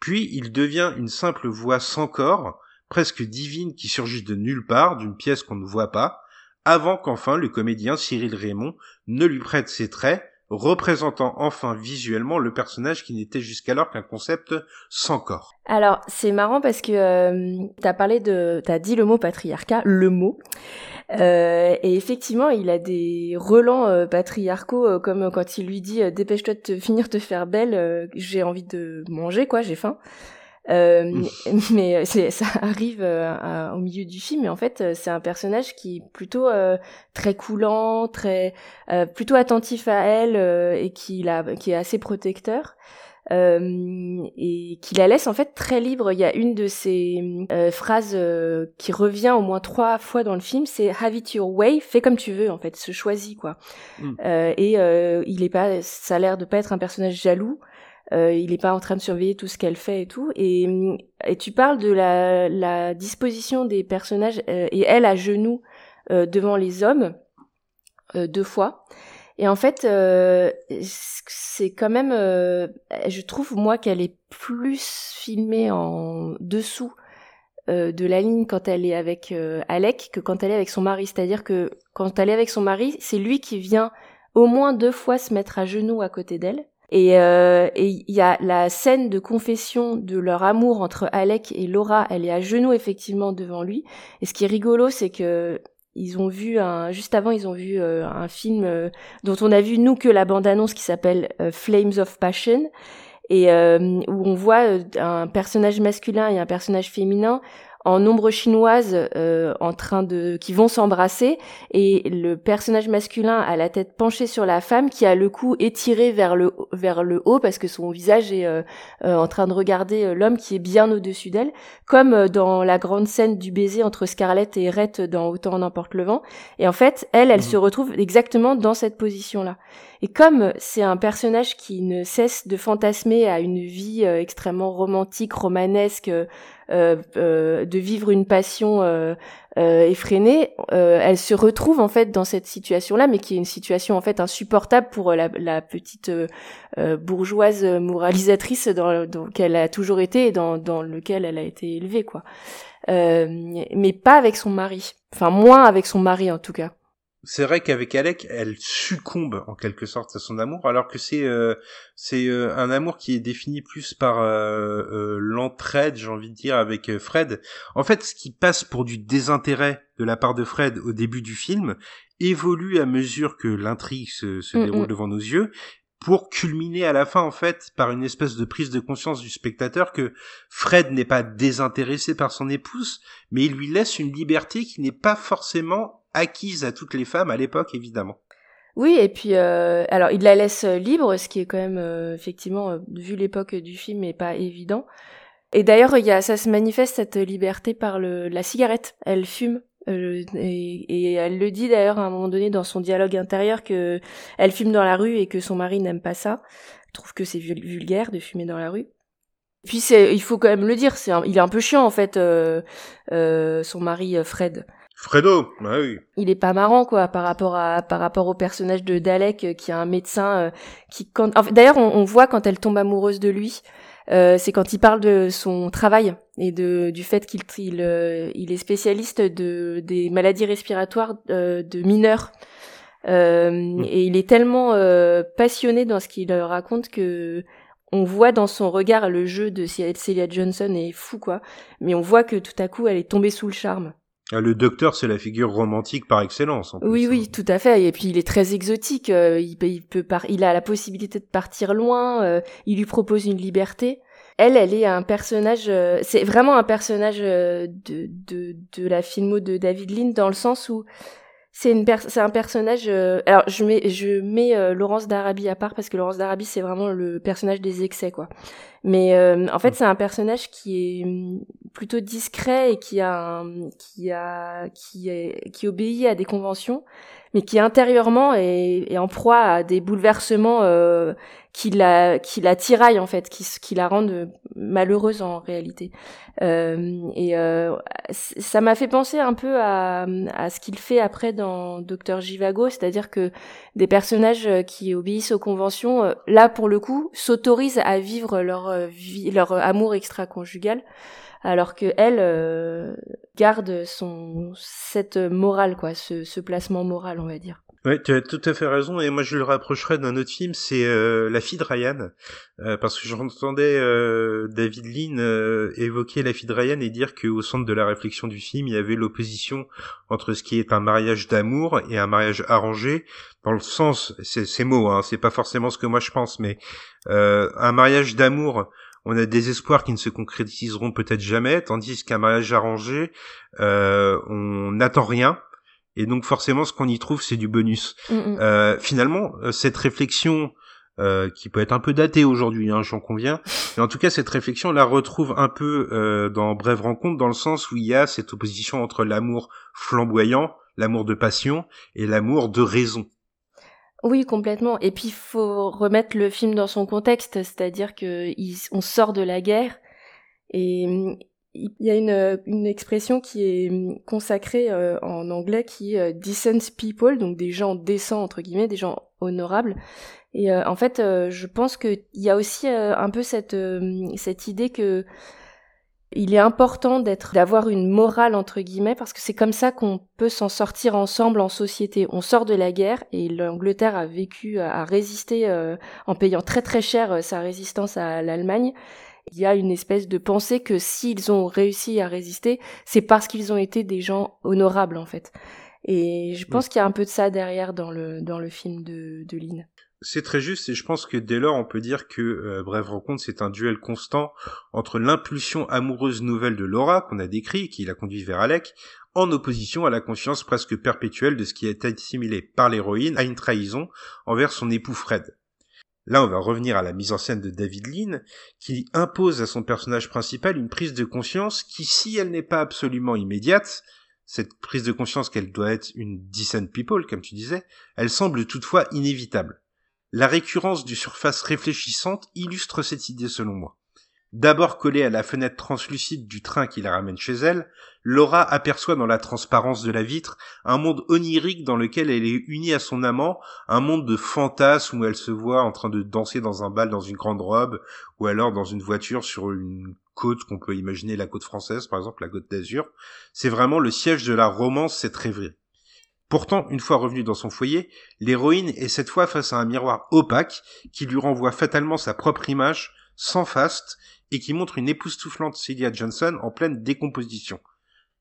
puis il devient une simple voix sans corps, presque divine qui surgit de nulle part, d'une pièce qu'on ne voit pas, avant qu'enfin le comédien Cyril Raymond ne lui prête ses traits, représentant enfin visuellement le personnage qui n'était jusqu'alors qu'un concept sans corps. Alors c'est marrant parce que euh, t'as parlé de, t'as dit le mot patriarcat, le mot, euh, et effectivement il a des relents euh, patriarcaux euh, comme quand il lui dit dépêche-toi de te finir de faire belle, j'ai envie de manger quoi, j'ai faim. Euh, mais ça arrive euh, au milieu du film. Mais en fait, euh, c'est un personnage qui est plutôt très coulant, très plutôt attentif à elle et qui, la, qui est assez protecteur. et qui la laisse en fait très libre. Il y a une de ces phrases qui revient au moins trois fois dans le film, c'est "Have it your way", fais comme tu veux en fait, se choisit quoi. Mm. et il est pas, ça a l'air de pas être un personnage jaloux. Euh, il n'est pas en train de surveiller tout ce qu'elle fait et tout. Et, et tu parles de la, la disposition des personnages euh, et elle à genoux euh, devant les hommes deux fois. Et en fait, c'est quand même, je trouve moi qu'elle est plus filmée en dessous de la ligne quand elle est avec Alec que quand elle est avec son mari. C'est-à-dire que quand elle est avec son mari, c'est lui qui vient au moins deux fois se mettre à genoux à côté d'elle. Euh, et il y a la scène de confession de leur amour entre Alec et Laura. Elle est à genoux effectivement devant lui. Et ce qui est rigolo, c'est que ils ont vu un juste avant ils ont vu euh, un film euh, dont on a vu nous que la bande annonce qui s'appelle Flames of Passion et où on voit un personnage masculin et un personnage féminin en nombre chinoise euh, en train de qui vont s'embrasser. Et le personnage masculin a la tête penchée sur la femme qui a le cou étiré vers le vers le haut parce que son visage est euh, euh, en train de regarder l'homme qui est bien au-dessus d'elle. Comme dans la grande scène du baiser entre Scarlett et Rhett dans Autant n'importe le vent. Et en fait elle elle mhm. se retrouve exactement dans cette position là et comme c'est un personnage qui ne cesse de fantasmer à une vie extrêmement romantique romanesque de vivre une passion effrénée, elle se retrouve en fait dans cette situation-là, mais qui est une situation en fait insupportable pour la, la petite bourgeoise moralisatrice dans, dans qu'elle a toujours été et dans, dans lequel elle a été élevée, quoi. mais pas avec son mari. Enfin, moins avec son mari en tout cas c'est vrai qu'avec Alec, elle succombe en quelque sorte à son amour, alors que c'est euh, c'est euh, un amour qui est défini plus par euh, l'entraide, j'ai envie de dire, avec Fred. En fait, ce qui passe pour du désintérêt de la part de Fred au début du film évolue à mesure que l'intrigue se, se mm, déroule mm. devant nos yeux, pour culminer à la fin en fait par une espèce de prise de conscience du spectateur que Fred n'est pas désintéressé par son épouse, mais il lui laisse une liberté qui n'est pas forcément acquise à toutes les femmes à l'époque, évidemment. Oui, et puis euh, alors il la laisse libre, ce qui est quand même euh, effectivement euh, vu l'époque du film n'est pas évident. Et d'ailleurs, il y a ça se manifeste cette liberté par le la cigarette. Elle fume et, et, elle le dit d'ailleurs à un moment donné dans son dialogue intérieur que elle fume dans la rue et que son mari n'aime pas ça. trouve que c'est vulgaire de fumer dans la rue. Puis c'est, il faut quand même le dire, c'est il est un peu chiant en fait, son mari Fred. Fredo, bah oui. Il est pas marrant quoi par rapport à par rapport au personnage de Dalek euh, qui est un médecin euh, qui quand d'ailleurs on, voit quand elle tombe amoureuse de lui euh, c'est quand il parle de son travail et de du fait qu'il il, il est spécialiste de des maladies respiratoires de mineurs mm. et il est tellement passionné dans ce qu'il raconte que on voit dans son regard le jeu de Celia Johnson est fou quoi mais on voit que tout à coup elle est tombée sous le charme le docteur, c'est la figure romantique par excellence. En oui, oui, hein. tout à fait. Et puis il est très exotique. Euh, il, peut, il, peut il a la possibilité de partir loin. Euh, il lui propose une liberté. Elle, elle est un personnage. Euh, c'est vraiment un personnage de, de de la filmo de David Lean dans le sens où c'est une c'est un personnage alors je mets je mets Laurence d'Arabie à part parce que Laurence d'Arabie c'est vraiment le personnage des excès quoi mais en fait c'est un personnage qui est plutôt discret et qui a qui a qui est qui obéit à des conventions mais qui intérieurement est, en proie à des bouleversements euh, qui la qui la tiraillent en fait qui qui la rendent malheureuse en réalité. Euh, et euh, ça m'a fait penser un peu à à ce qu'il fait après dans Docteur Jivago c'est-à-dire que des personnages qui obéissent aux conventions là pour le coup s'autorisent à vivre leur vie leur amour extra-conjugal alors que elle euh, garde son cette morale quoi, ce, ce placement moral on va dire. Ouais, tu as tout à fait raison, et moi je le rapprocherais d'un autre film, c'est euh, La fille de Ryan, euh, parce que j'entendais David Lean évoquer La fille de Ryan et dire qu'au centre de la réflexion du film, il y avait l'opposition entre ce qui est un mariage d'amour et un mariage arrangé, dans le sens, c'est ces mots, hein, c'est pas forcément ce que moi je pense, mais un mariage d'amour on a des espoirs qui ne se concrétiseront peut-être jamais, tandis qu'un mariage arrangé, euh, on n'attend rien. Et donc forcément, ce qu'on y trouve, c'est du bonus. Mm, mm. Euh, finalement, euh, cette réflexion, qui peut être un peu datée aujourd'hui, hein, j'en conviens, mais en tout cas, cette réflexion, on la retrouve un peu dans Brève rencontre, dans le sens où il y a cette opposition entre l'amour flamboyant, l'amour de passion, et l'amour de raison. Oui, complètement. Et puis il faut remettre le film dans son contexte, c'est-à-dire que on sort de la guerre et il y a une, une expression qui est consacrée euh, en anglais qui est euh, decent people, donc des gens décents entre guillemets, des gens honorables. Et euh, en fait, je pense qu'il y a aussi un peu cette idée que il est important d'être, d'avoir une morale entre guillemets parce que c'est comme ça qu'on peut s'en sortir ensemble en société. On sort de la guerre et l'Angleterre a vécu, a résisté euh, en payant très très cher euh, sa résistance à l'Allemagne. Il y a une espèce de pensée que s'ils ont réussi à résister, c'est parce qu'ils ont été des gens honorables en fait. Et je pense qu'il y a un peu de ça derrière dans le dans le film de de Lynn. C'est très juste et je pense que dès lors on peut dire que euh, Brève rencontre c'est un duel constant entre l'impulsion amoureuse nouvelle de Laura qu'on a décrit qui la conduit vers Alec en opposition à la conscience presque perpétuelle de ce qui est assimilé par l'héroïne à une trahison envers son époux Fred. Là on va revenir à la mise en scène de David Lean qui impose à son personnage principal une prise de conscience qui si elle n'est pas absolument immédiate cette prise de conscience qu'elle doit être une decent people, comme tu disais, elle semble toutefois inévitable. La récurrence du surface réfléchissante illustre cette idée selon moi. D'abord collée à la fenêtre translucide du train qui la ramène chez elle, Laura aperçoit dans la transparence de la vitre un monde onirique dans lequel elle est unie à son amant, un monde de fantasmes où elle se voit en train de danser dans un bal dans une grande robe, ou alors dans une voiture sur une côte qu'on peut imaginer la côte française, par exemple la côte d'Azur. C'est vraiment le siège de la romance, cette rêverie. Pourtant, une fois revenue dans son foyer, l'héroïne est cette fois face à un miroir opaque qui lui renvoie fatalement sa propre image, sans faste, et qui montre une époustouflante Celia Johnson en pleine décomposition.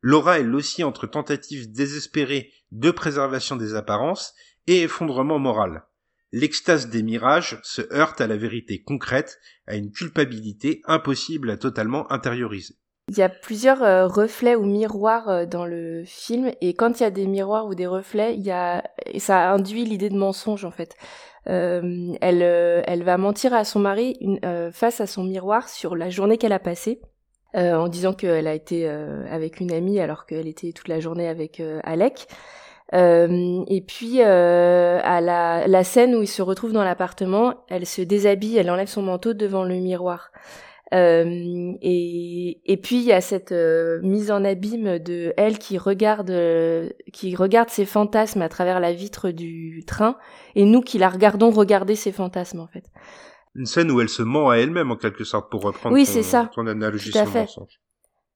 Laura est aussi entre tentatives désespérées de préservation des apparences et effondrement moral. L'extase des mirages se heurte à la vérité concrète, à une culpabilité impossible à totalement intérioriser. Il y a plusieurs euh, reflets ou miroirs euh, dans le film et quand il y a des miroirs ou des reflets, il y a ça induit l'idée de mensonge en fait. Euh, elle, va mentir à son mari face à son miroir sur la journée qu'elle a passée, en disant qu'elle a été avec une amie alors qu'elle était toute la journée avec Alec. et puis à la, la scène où il se retrouve dans l'appartement, elle se déshabille, elle enlève son manteau devant le miroir. Euh, et, et puis il y a cette euh, mise en abîme de elle qui regarde, euh, qui regarde ses fantasmes à travers la vitre du train, et nous qui la regardons regarder ses fantasmes en fait. Une scène où elle se ment à elle-même en quelque sorte pour reprendre oui, c'est ça. ton analogie sur mensonge.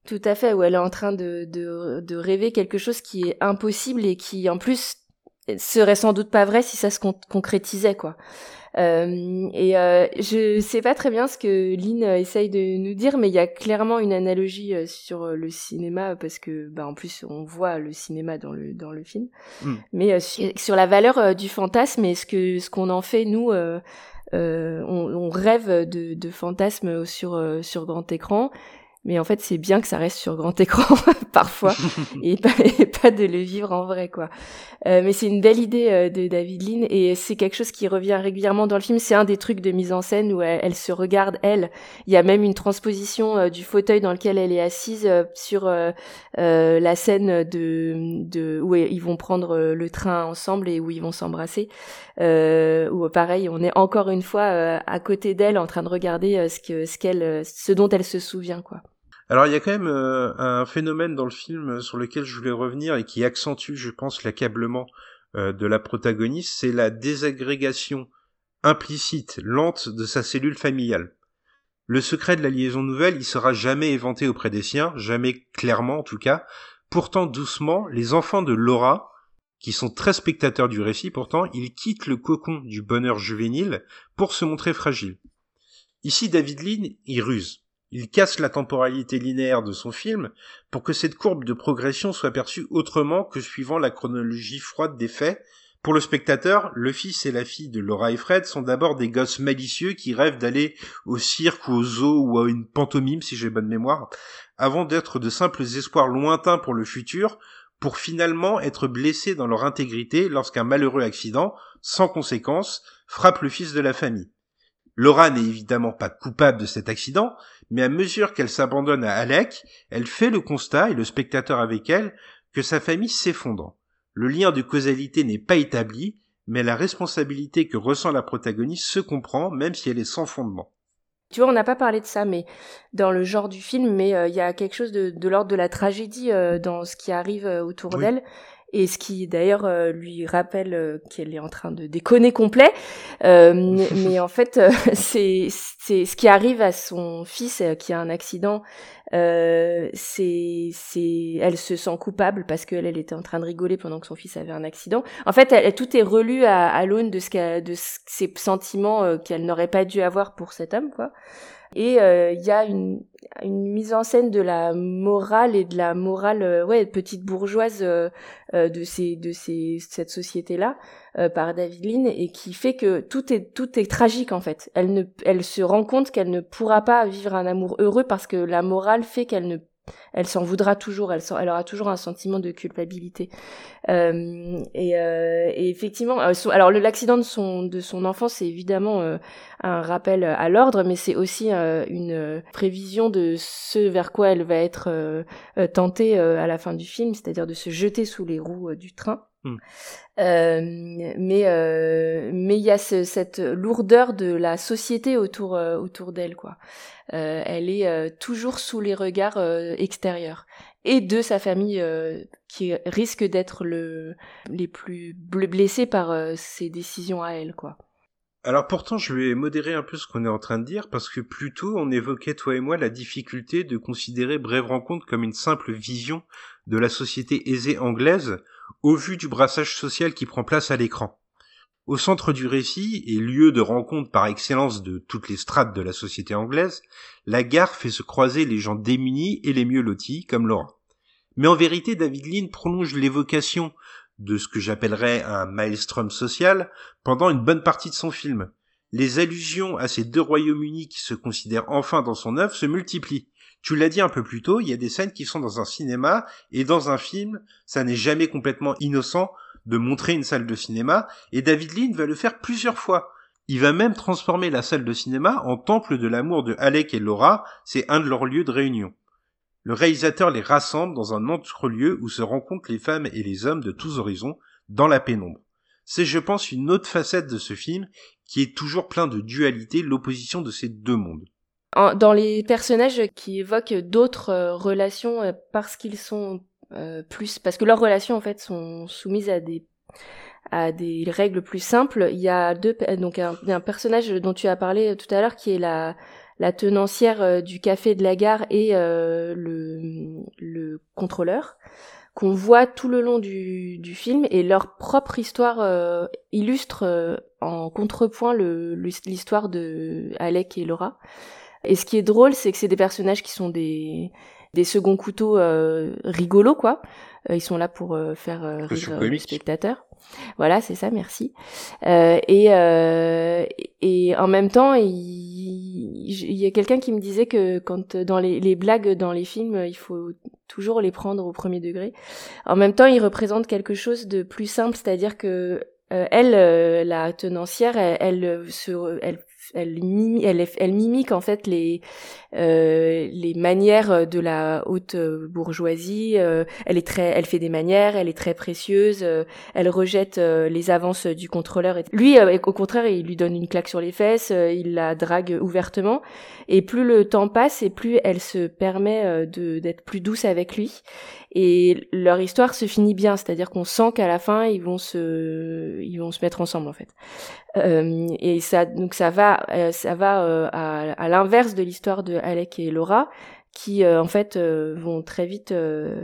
Tout à fait, où elle est en train de, de, de rêver quelque chose qui est impossible et qui en plus serait sans doute pas vrai si ça se concrétisait quoi. Euh, et euh, je sais pas très bien ce que Lynn essaye de nous dire, mais il y a clairement une analogie euh, sur le cinéma parce que, bah, en plus, on voit le cinéma dans le dans le film. Hmm. Mais sur, la valeur du fantasme et ce que ce qu'on en fait nous. on, on, rêve de, de fantasmes sur sur grand écran mais en fait c'est bien que ça reste sur grand écran parfois et, pas, et, pas, de le vivre en vrai quoi. Euh, mais c'est une belle idée euh, de David Lean et c'est quelque chose qui revient régulièrement dans le film. C'est un des trucs de mise en scène où elle, se regarde elle. Il y a même une transposition euh, du fauteuil dans lequel elle est assise sur la scène de, de où ils vont prendre le train ensemble et où ils vont s'embrasser. Où pareil on est encore une fois à côté d'elle en train de regarder ce que ce qu'elle ce dont elle se souvient quoi alors il y a quand même euh, un phénomène dans le film sur lequel je voulais revenir et qui accentue, je pense, l'accablement euh, de la protagoniste, c'est la désagrégation implicite, lente de sa cellule familiale. Le secret de la liaison nouvelle, il sera jamais éventé auprès des siens, jamais clairement en tout cas. Pourtant, doucement, les enfants de Laura, qui sont très spectateurs du récit, pourtant, ils quittent le cocon du bonheur juvénile pour se montrer fragiles. Ici, David Lean, il ruse. Il casse la temporalité linéaire de son film pour que cette courbe de progression soit perçue autrement que suivant la chronologie froide des faits. Pour le spectateur, le fils et la fille de Laura et Fred sont d'abord des gosses malicieux qui rêvent d'aller au cirque ou au zoo ou à une pantomime si j'ai bonne mémoire, avant d'être de simples espoirs lointains pour le futur, pour finalement être blessés dans leur intégrité lorsqu'un malheureux accident, sans conséquence, frappe le fils de la famille. Laura n'est évidemment pas coupable de cet accident, mais à mesure qu'elle s'abandonne à Alec, elle fait le constat, et le spectateur avec elle, que sa famille s'effondre. Le lien de causalité n'est pas établi, mais la responsabilité que ressent la protagoniste se comprend, même si elle est sans fondement. Tu vois, on n'a pas parlé de ça, mais dans le genre du film, mais euh, il y a quelque chose de, l'ordre de la tragédie euh, dans ce qui arrive euh, autour d'elle et ce qui d'ailleurs euh, lui rappelle euh, qu'elle est en train de déconner complet. Euh, mais en fait, c'est c'est ce qui arrive à son fils qui a un accident. c'est c'est elle se sent coupable parce qu'elle elle était en train de rigoler pendant que son fils avait un accident. En fait, elle, tout est relu à, à l'aune de ce de ses sentiments qu'elle n'aurait pas dû avoir pour cet homme, quoi. Et euh, il y a une, une mise en scène de la morale et de la morale euh, ouais petite bourgeoise euh, de ces de ces cette société là par David Lean et qui fait que tout est tout est tragique en fait. Elle ne elle se rend compte qu'elle ne pourra pas vivre un amour heureux parce que la morale fait qu'elle ne elle s'en voudra toujours, elle, aura toujours un sentiment de culpabilité. Euh, et, euh, et, effectivement, euh, alors l'accident de son enfant, c'est évidemment un rappel à l'ordre, mais c'est aussi une prévision de ce vers quoi elle va être tentée à la fin du film, c'est-à-dire de se jeter sous les roues du train. Hmm. Euh, mais euh, mais il y a cette lourdeur de la société autour euh, autour d'elle quoi. elle est toujours sous les regards extérieurs et de sa famille qui risque d'être le les plus blessés par ses décisions à elle quoi. Alors pourtant, je vais modérer un peu ce qu'on est en train de dire, parce que plus tôt, on évoquait, toi et moi, la difficulté de considérer Brève Rencontre comme une simple vision de la société aisée anglaise, au vu du brassage social qui prend place à l'écran. Au centre du récit, et lieu de rencontre par excellence de toutes les strates de la société anglaise, la gare fait se croiser les gens démunis et les mieux lotis, comme Laura. Mais en vérité, David Lean prolonge l'évocation de ce que j'appellerais un maelstrom social pendant une bonne partie de son film. Les allusions à ces deux Royaumes-Unis qui se considèrent enfin dans son œuvre se multiplient. Tu l'as dit un peu plus tôt, il y a des scènes qui sont dans un cinéma et dans un film, ça n'est jamais complètement innocent de montrer une salle de cinéma et David Lean va le faire plusieurs fois. Il va même transformer la salle de cinéma en temple de l'amour de Alec et Laura, c'est un de leurs lieux de réunion le réalisateur les rassemble dans un entre-lieu où se rencontrent les femmes et les hommes de tous horizons dans la pénombre. C'est, je pense, une autre facette de ce film qui est toujours plein de dualité, l'opposition de ces deux mondes. Dans les personnages qui évoquent d'autres euh, relations euh, parce qu'ils sont euh, plus, parce que leurs relations en fait sont soumises à des règles plus simples. Il y a donc un, personnage dont tu as parlé tout à l'heure qui est la tenancière du café de la gare et le contrôleur qu'on voit tout le long du, du, film et leur propre histoire euh, illustre en contrepoint l'histoire de Alec et Laura. Et ce qui est drôle, c'est que c'est des personnages qui sont des, des seconds couteaux rigolos, quoi. ils sont là pour faire rire le spectateur. Voilà, c'est ça, merci. Euh, et, euh, et en même temps, il, il y a quelqu'un qui me disait que quand dans les, blagues dans les films, il faut toujours les prendre au premier degré. En même temps, il représente quelque chose de plus simple, c'est-à-dire que euh, elle, euh, la tenancière, elle, elle, se, elle elle, elle, elle, mimique en fait les euh, les manières de la haute euh, bourgeoisie. Euh, elle est très, elle fait des manières, elle est très précieuse. Euh, elle rejette les avances du contrôleur. Lui, au contraire, il lui donne une claque sur les fesses. il la drague ouvertement. Et plus le temps passe, et plus elle se permet de d'être plus douce avec lui. Et leur histoire se finit bien, c'est-à-dire qu'on sent qu'à la fin ils vont se, ils vont se mettre ensemble en fait. Euh, et ça, donc ça va, euh, ça va euh, à, à l'inverse de l'histoire de Alec et Laura, qui en fait vont très vite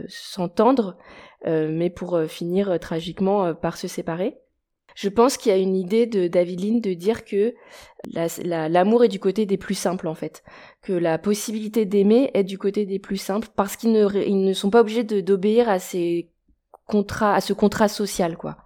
s'entendre, mais pour finir tragiquement par se séparer. Je pense qu'il y a une idée de David Lean de dire que l'amour est du côté des plus simples en fait, que la possibilité d'aimer est du côté des plus simples parce qu'ils ne, sont pas obligés d'obéir à ces contrats, à ce contrat social quoi.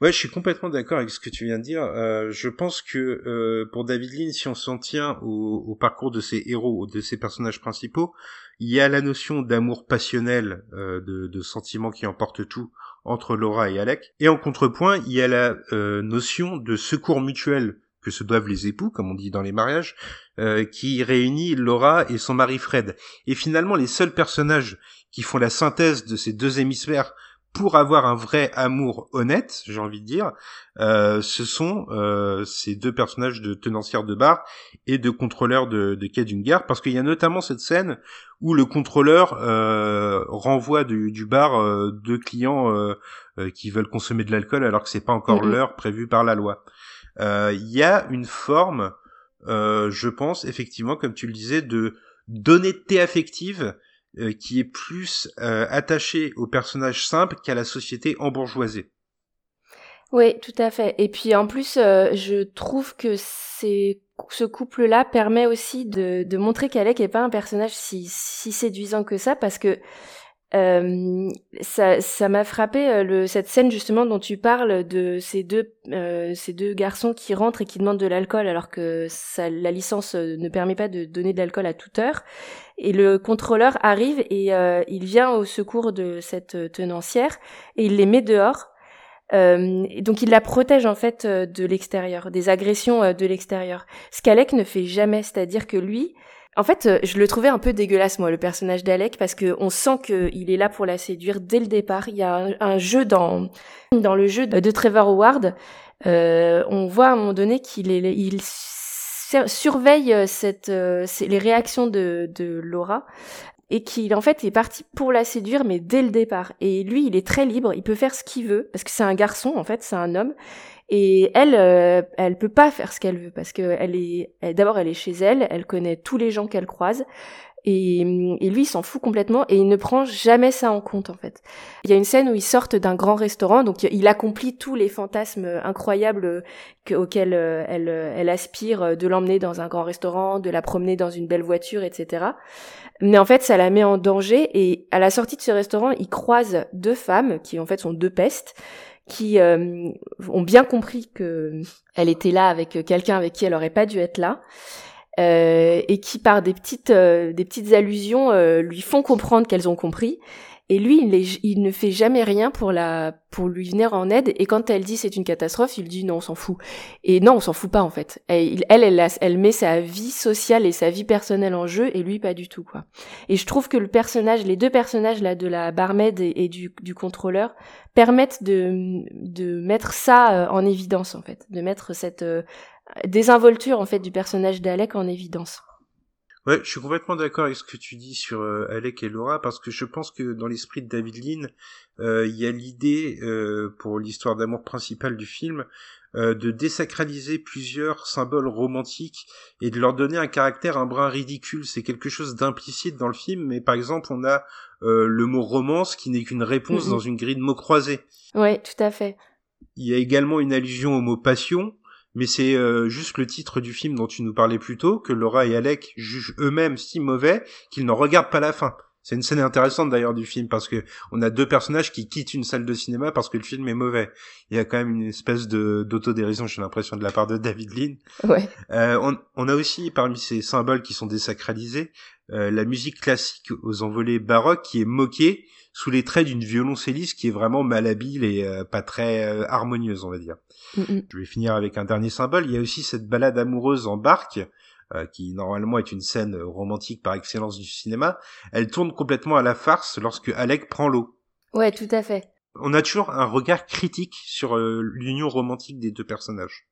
Ouais, je suis complètement d'accord avec ce que tu viens de dire. Euh, je pense que euh, pour David Lean, si on s'en tient au, au, parcours de ses héros, de ses personnages principaux, il y a la notion d'amour passionnel, euh, de, de sentiment qui emporte tout entre Laura et Alec. Et en contrepoint, il y a la euh, notion de secours mutuel que se doivent les époux, comme on dit dans les mariages, euh, qui réunit Laura et son mari Fred. Et finalement, les seuls personnages qui font la synthèse de ces deux hémisphères pour avoir un vrai amour honnête, j'ai envie de dire, euh, ce sont euh, ces deux personnages de tenancière de bar et de contrôleur de, de quai d'une gare, parce qu'il y a notamment cette scène où le contrôleur euh, renvoie du, du bar euh, deux clients euh, euh, qui veulent consommer de l'alcool alors que c'est pas encore l'heure prévue par la loi. Il y a une forme, je pense effectivement, comme tu le disais, de d'honnêteté affective euh, qui est plus euh, attaché au personnage simple qu'à la société embourgeoisée. Oui, tout à fait. Et puis en plus, euh, je trouve que c'est ce couple-là permet aussi de, de montrer qu'Alec est pas un personnage si, si séduisant que ça, parce que euh, ça, ça m'a frappé euh, le, cette scène justement dont tu parles de ces deux, euh, ces deux garçons qui rentrent et qui demandent de l'alcool alors que ça, la licence euh, ne permet pas de donner de l'alcool à toute heure. Et le contrôleur arrive et il vient au secours de cette tenancière et il les met dehors. et donc il la protège en fait de l'extérieur, des agressions de l'extérieur. Ce qu'Alec ne fait jamais, c'est-à-dire que lui, En fait, euh, je le trouvais un peu dégueulasse, moi, le personnage d'Alec, parce que on sent qu'il est là pour la séduire dès le départ. Il y a un, jeu dans, dans le jeu de, Trevor Howard. Euh, on voit à un moment donné qu'il est, il surveille euh, cette, euh, les réactions de, de Laura et qu'il en fait est parti pour la séduire mais dès le départ et lui il est très libre il peut faire ce qu'il veut parce que c'est un garçon en fait c'est un homme et elle, euh, elle peut pas faire ce qu'elle veut parce que elle est, d'abord elle est chez elle, elle connaît tous les gens qu'elle croise. Et, et, lui, il s'en fout complètement et il ne prend jamais ça en compte en fait. Il y a une scène où ils sortent d'un grand restaurant, donc il accomplit tous les fantasmes incroyables auxquels euh, elle, aspire, de l'emmener dans un grand restaurant, de la promener dans une belle voiture, etc. Mais en fait, ça la met en danger et à la sortie de ce restaurant, il croise deux femmes qui en fait sont deux pestes qui euh, ont bien compris que elle était là avec quelqu'un avec qui elle aurait pas dû être là. Euh, et qui par des petites euh, des petites allusions lui font comprendre qu'elles ont compris et lui, il, ne fait jamais rien pour la, pour lui venir en aide. Et quand elle dit c'est une catastrophe, il dit non, on s'en fout. Et non, on s'en fout pas en fait. Elle, elle, elle, met sa vie sociale et sa vie personnelle en jeu, et lui pas du tout quoi. Et je trouve que le personnage, les deux personnages là de la barmaid et, du, du contrôleur permettent de, de mettre ça euh, en évidence en fait, de mettre cette euh, désinvolture en fait du personnage d'Alec en évidence. Ouais, je suis complètement d'accord avec ce que tu dis sur euh, Alec et Laura parce que je pense que dans l'esprit de David Lean, euh, il y a l'idée euh, pour l'histoire d'amour principale du film de désacraliser plusieurs symboles romantiques et de leur donner un caractère un brin ridicule. C'est quelque chose d'implicite dans le film, mais par exemple, on a le mot romance qui n'est qu'une réponse dans une grille de mots croisés. Ouais, tout à fait. Il y a également une allusion au mot passion, mais c'est euh, juste le titre du film dont tu nous parlais plus tôt, que Laura et Alec jugent eux-mêmes si mauvais qu'ils n'en regardent pas la fin. C'est une scène intéressante d'ailleurs du film parce que on a deux personnages qui quittent une salle de cinéma parce que le film est mauvais. Il y a quand même une espèce de d'autodérision, j'ai l'impression de la part de David Lean. Ouais. Euh, on, on, a aussi parmi ces symboles qui sont désacralisés euh, la musique classique aux envolées baroques qui est moquée sous les traits d'une violoncelliste qui est vraiment malhabile et euh, pas très euh, harmonieuse, on va dire. Je vais finir avec un dernier symbole. Il y a aussi cette balade amoureuse en barque, euh, qui normalement est une scène romantique par excellence du cinéma. Elle tourne complètement à la farce lorsque Alec prend l'eau. Ouais, tout à fait. On a toujours un regard critique sur l'union romantique des deux personnages.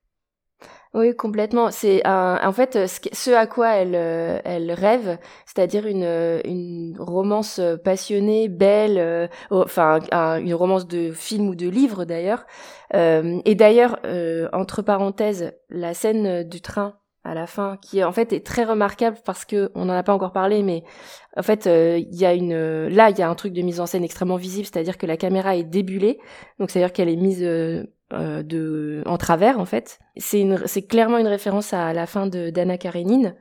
Oui, complètement. C'est en fait ce à quoi elle euh, rêve, c'est-à-dire une une romance passionnée, belle, euh, enfin une romance de film ou de livre d'ailleurs. Euh, et d'ailleurs, entre parenthèses, la scène du train à la fin, qui en fait est très remarquable parce que on n'en a pas encore parlé, mais en fait il y a une là il y a un truc de mise en scène extrêmement visible, c'est-à-dire que la caméra est débulée, donc c'est-à-dire qu'elle est mise euh, de en travers en fait. C'est c'est clairement une référence à la fin de d'Anna Karenine.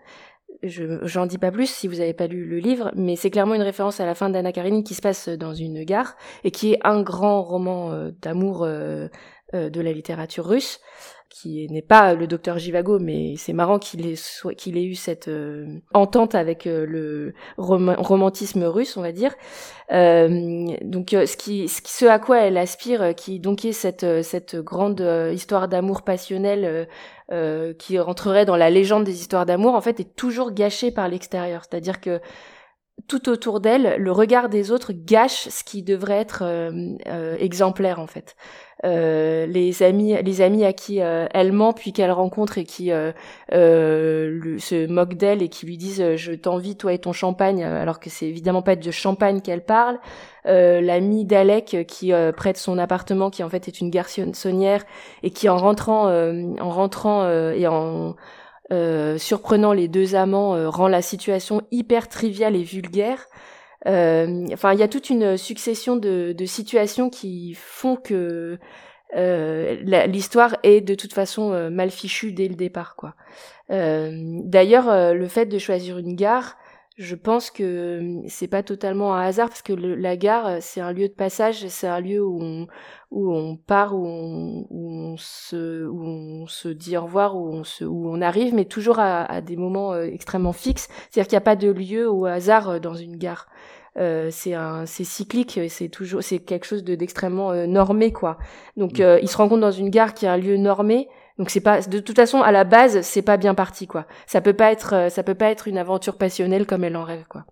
Je j'en dis pas plus si vous avez pas lu le livre, mais c'est clairement une référence à la fin d'Anna Karenine qui se passe dans une gare et qui est un grand roman euh, d'amour euh, de la littérature russe qui n'est pas le docteur Jivago, mais c'est marrant qu'il ait, eu cette euh, entente avec euh, le romantisme russe, on va dire. Euh, donc, ce à quoi elle aspire, qui donc est cette cette grande histoire d'amour passionnel qui rentrerait dans la légende des histoires d'amour, en fait, est toujours gâchée par l'extérieur. C'est-à-dire que tout autour d'elle, le regard des autres gâche ce qui devrait être exemplaire en fait. Euh, les amis les amis à qui euh, elle ment puis qu'elle rencontre et qui euh, se moquent d'elle et qui lui disent je t'envie toi et ton champagne alors que c'est évidemment pas de champagne qu'elle parle l'ami d'Alec qui prête son appartement qui en fait est une garçonnière et qui en rentrant en rentrant et en surprenant les deux amants rend la situation hyper triviale et vulgaire euh, enfin, il y a toute une succession de, de situations qui font que euh, l'histoire est de toute façon euh, mal fichue dès le départ, quoi. Euh, D'ailleurs, le fait de choisir une gare, je pense que c'est pas totalement un hasard parce que la gare c'est un lieu de passage, c'est un lieu où on, où on part, où on, où on, se, où on se dit au revoir, où on, se, où on arrive, mais toujours à, à des moments extrêmement fixes. C'est-à-dire qu'il n'y a pas de lieu au hasard dans une gare. Euh, c'est un c'est cyclique c'est toujours c'est quelque chose de d'extrêmement euh, normé quoi donc mm. euh, il se rencontre dans une gare qui est un lieu normé Donc c'est pas de toute façon à la base c'est pas bien parti quoi. Ça peut pas être ça peut pas être une aventure passionnelle comme elle en rêve quoi.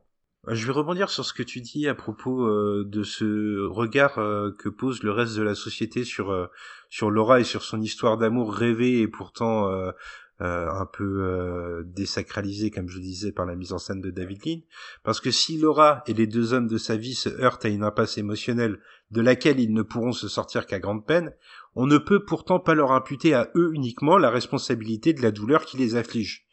Je vais rebondir sur ce que tu dis à propos de ce regard que pose le reste de la société sur sur Laura et sur son histoire d'amour rêvée et pourtant euh, un peu euh, désacralisé, comme je disais, par la mise en scène de David Lean. Parce que si Laura et les deux hommes de sa vie se heurtent à une impasse émotionnelle de laquelle ils ne pourront se sortir qu'à grande peine, on ne peut pourtant pas leur imputer à eux uniquement la responsabilité de la douleur qui les afflige.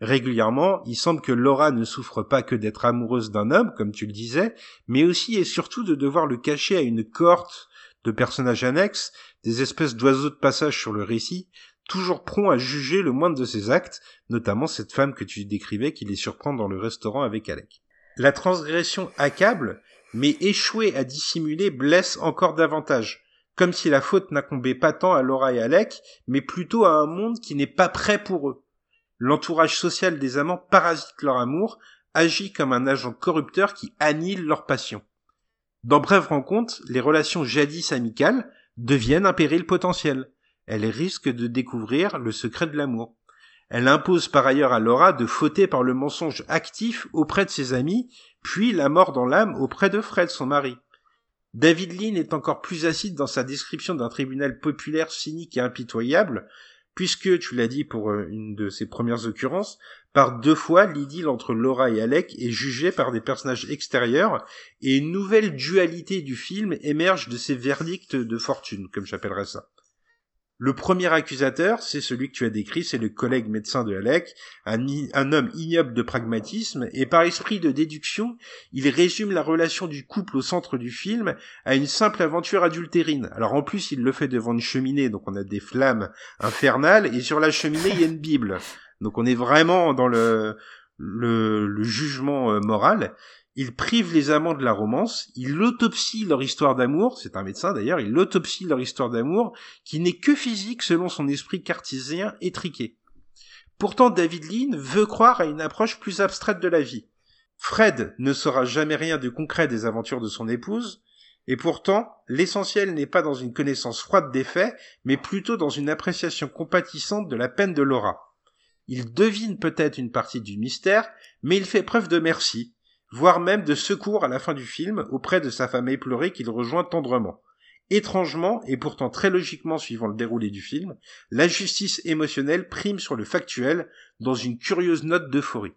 Régulièrement, il semble que Laura ne souffre pas que d'être amoureuse d'un homme, comme tu le disais, mais aussi et surtout de devoir le cacher à une cohorte de personnages annexes, des espèces d'oiseaux de passage sur le récit, toujours prompt à juger le moindre de ses actes, notamment cette femme que tu décrivais qui les surprend dans le restaurant avec Alec. La transgression accable, mais échouer à dissimuler blesse encore davantage, comme si la faute n'incombait pas tant à Laura et Alec, mais plutôt à un monde qui n'est pas prêt pour eux. L'entourage social des amants parasite leur amour, agit comme un agent corrupteur qui annihile leur passion. Dans Brève Rencontre, les relations jadis amicales deviennent un péril potentiel elle risque de découvrir le secret de l'amour. Elle impose par ailleurs à Laura de fauter par le mensonge actif auprès de ses amis, puis la mort dans l'âme auprès de Fred, son mari. David Lean est encore plus acide dans sa description d'un tribunal populaire cynique et impitoyable, puisque, tu l'as dit pour euh, une de ses premières occurrences, par deux fois l'idylle entre Laura et Alec est jugée par des personnages extérieurs, et une nouvelle dualité du film émerge de ces verdicts de fortune, comme j'appellerais ça. Le premier accusateur, c'est celui que tu as décrit, c'est le collègue médecin de Alec, un, homme ignoble de pragmatisme, et par esprit de déduction, il résume la relation du couple au centre du film à une simple aventure adultérine. Alors en plus, il le fait devant une cheminée, donc on a des flammes infernales, et sur la cheminée, il y a une Bible. Donc on est vraiment dans le, le, le jugement euh, moral. Il prive les amants de la romance, il autopsie leur histoire d'amour, c'est un médecin d'ailleurs, il autopsie leur histoire d'amour, qui n'est que physique selon son esprit cartésien étriqué. Pourtant, David Lean veut croire à une approche plus abstraite de la vie. Fred ne saura jamais rien de concret des aventures de son épouse, et pourtant, l'essentiel n'est pas dans une connaissance froide des faits, mais plutôt dans une appréciation compatissante de la peine de Laura. Il devine peut-être une partie du mystère, mais il fait preuve de merci, voire même de secours à la fin du film auprès de sa femme éplorée qu'il rejoint tendrement. Étrangement, et pourtant très logiquement suivant le déroulé du film, la justice émotionnelle prime sur le factuel dans une curieuse note d'euphorie.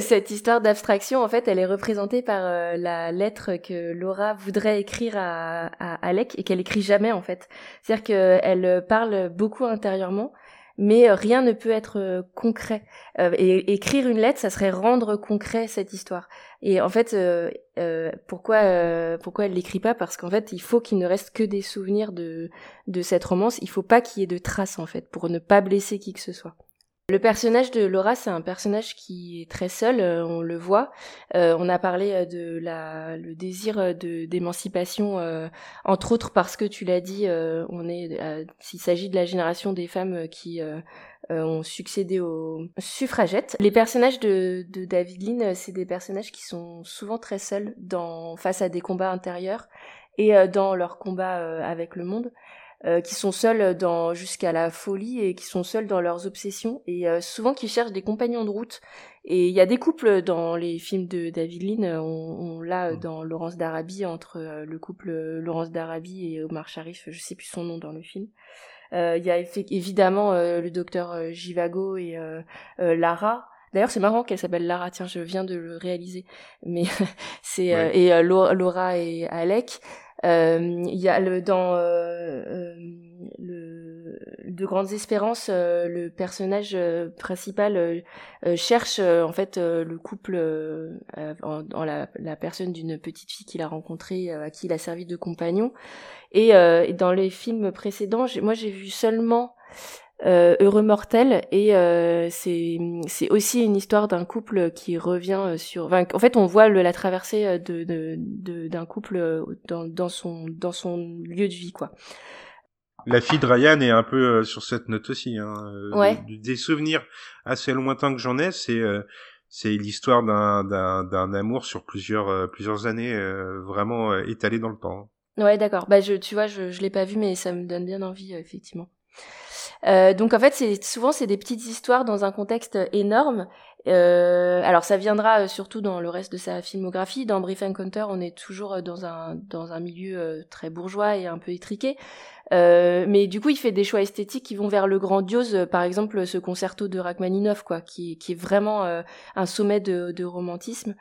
Cette histoire d'abstraction, en fait, elle est représentée par euh, la lettre que Laura voudrait écrire à, à Alec et qu'elle écrit jamais, en fait. C'est-à-dire qu'elle parle beaucoup intérieurement, mais euh, rien ne peut être euh, concret. Euh, et écrire une lettre, ça serait rendre concret cette histoire. Et en fait, pourquoi pourquoi elle l'écrit pas? Parce qu'en fait, il faut qu'il ne reste que des souvenirs de de cette romance. Il faut pas qu'il y ait de traces en fait, pour ne pas blesser qui que ce soit. Le personnage de Laura, c'est un personnage qui est très seul, euh, on le voit. Euh, on a parlé euh, de le désir d'émancipation, entre autres parce que tu l'as dit, on est, s'il s'agit de la génération des femmes qui ont succédé aux suffragettes. Les personnages de, de David Lean, c'est des personnages qui sont souvent très seuls dans face à des combats intérieurs et dans leur combat avec le monde. Euh, qui sont seuls dans jusqu'à la folie et qui sont seuls dans leurs obsessions et euh, souvent qui cherchent des compagnons de route. Et il y a des couples dans les films de David Lean, on, on l'a mm. dans Laurence d'Arabie entre euh, le couple Laurence d'Arabie et Omar Sharif, je sais plus son nom dans le film. Il y a évidemment le docteur Jivago et Lara. D'ailleurs, c'est marrant qu'elle s'appelle Lara. Tiens, je viens de le réaliser. Mais c'est et Laura et Alec. Euh, il y a le dans euh, euh, le de grandes espérances, le personnage principal cherche en fait le couple en, la, la, personne d'une petite fille qu'il a rencontrée, à qui il a servi de compagnon. Et, et dans les films précédents, moi j'ai vu seulement euh, Heureux mortel et euh, c'est c'est aussi une histoire d'un couple qui revient sur en fait on voit le, la traversée de de d'un couple dans dans son dans son lieu de vie quoi la fille de Ryan est un peu euh, sur cette note aussi hein. ouais. des souvenirs assez lointains que j'en ai c'est c'est l'histoire d'un d'un d'un amour sur plusieurs plusieurs années vraiment étalé dans le temps ouais d'accord bah je tu vois je je l'ai pas vu mais ça me donne bien envie effectivement donc en fait, c'est souvent c'est des petites histoires dans un contexte énorme. Alors ça viendra surtout dans le reste de sa filmographie. Dans Brief Encounter, on est toujours dans un dans un milieu très bourgeois et un peu étriqué. Euh, mais du coup, il fait des choix esthétiques qui vont vers le grandiose. Euh, par exemple, ce concerto de Rachmaninoff, quoi, qui, qui est vraiment euh, un sommet de, de romantisme.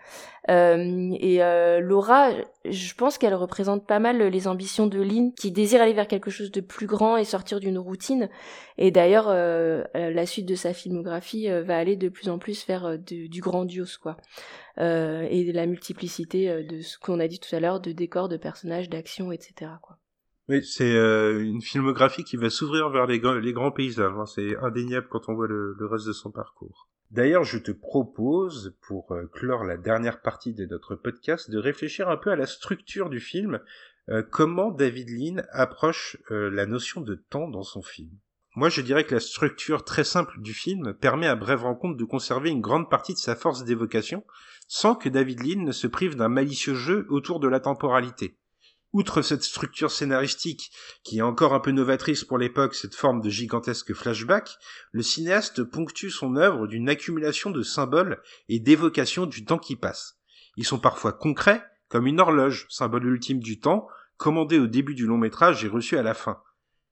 Euh, et Laura, je pense qu'elle représente pas mal les ambitions de Lynn, qui désire aller vers quelque chose de plus grand et sortir d'une routine. Et d'ailleurs, la suite de sa filmographie va aller de plus en plus vers du grandiose, quoi. et de la multiplicité de ce qu'on a dit tout à l'heure, de décors, de personnages, d'actions, etc. Quoi. Oui, c'est euh, une filmographie qui va s'ouvrir vers les, grands paysages. Hein. C'est indéniable quand on voit le, reste de son parcours. D'ailleurs, je te propose, pour euh, clore la dernière partie de notre podcast, de réfléchir un peu à la structure du film, euh, comment David Lean approche la notion de temps dans son film? Moi, je dirais que la structure très simple du film permet à Brève Rencontre de conserver une grande partie de sa force d'évocation, sans que David Lean ne se prive d'un malicieux jeu autour de la temporalité. Outre cette structure scénaristique qui est encore un peu novatrice pour l'époque, cette forme de gigantesque flashback, le cinéaste ponctue son œuvre d'une accumulation de symboles et d'évocations du temps qui passe. Ils sont parfois concrets, comme une horloge, symbole ultime du temps, commandée au début du long métrage et reçue à la fin.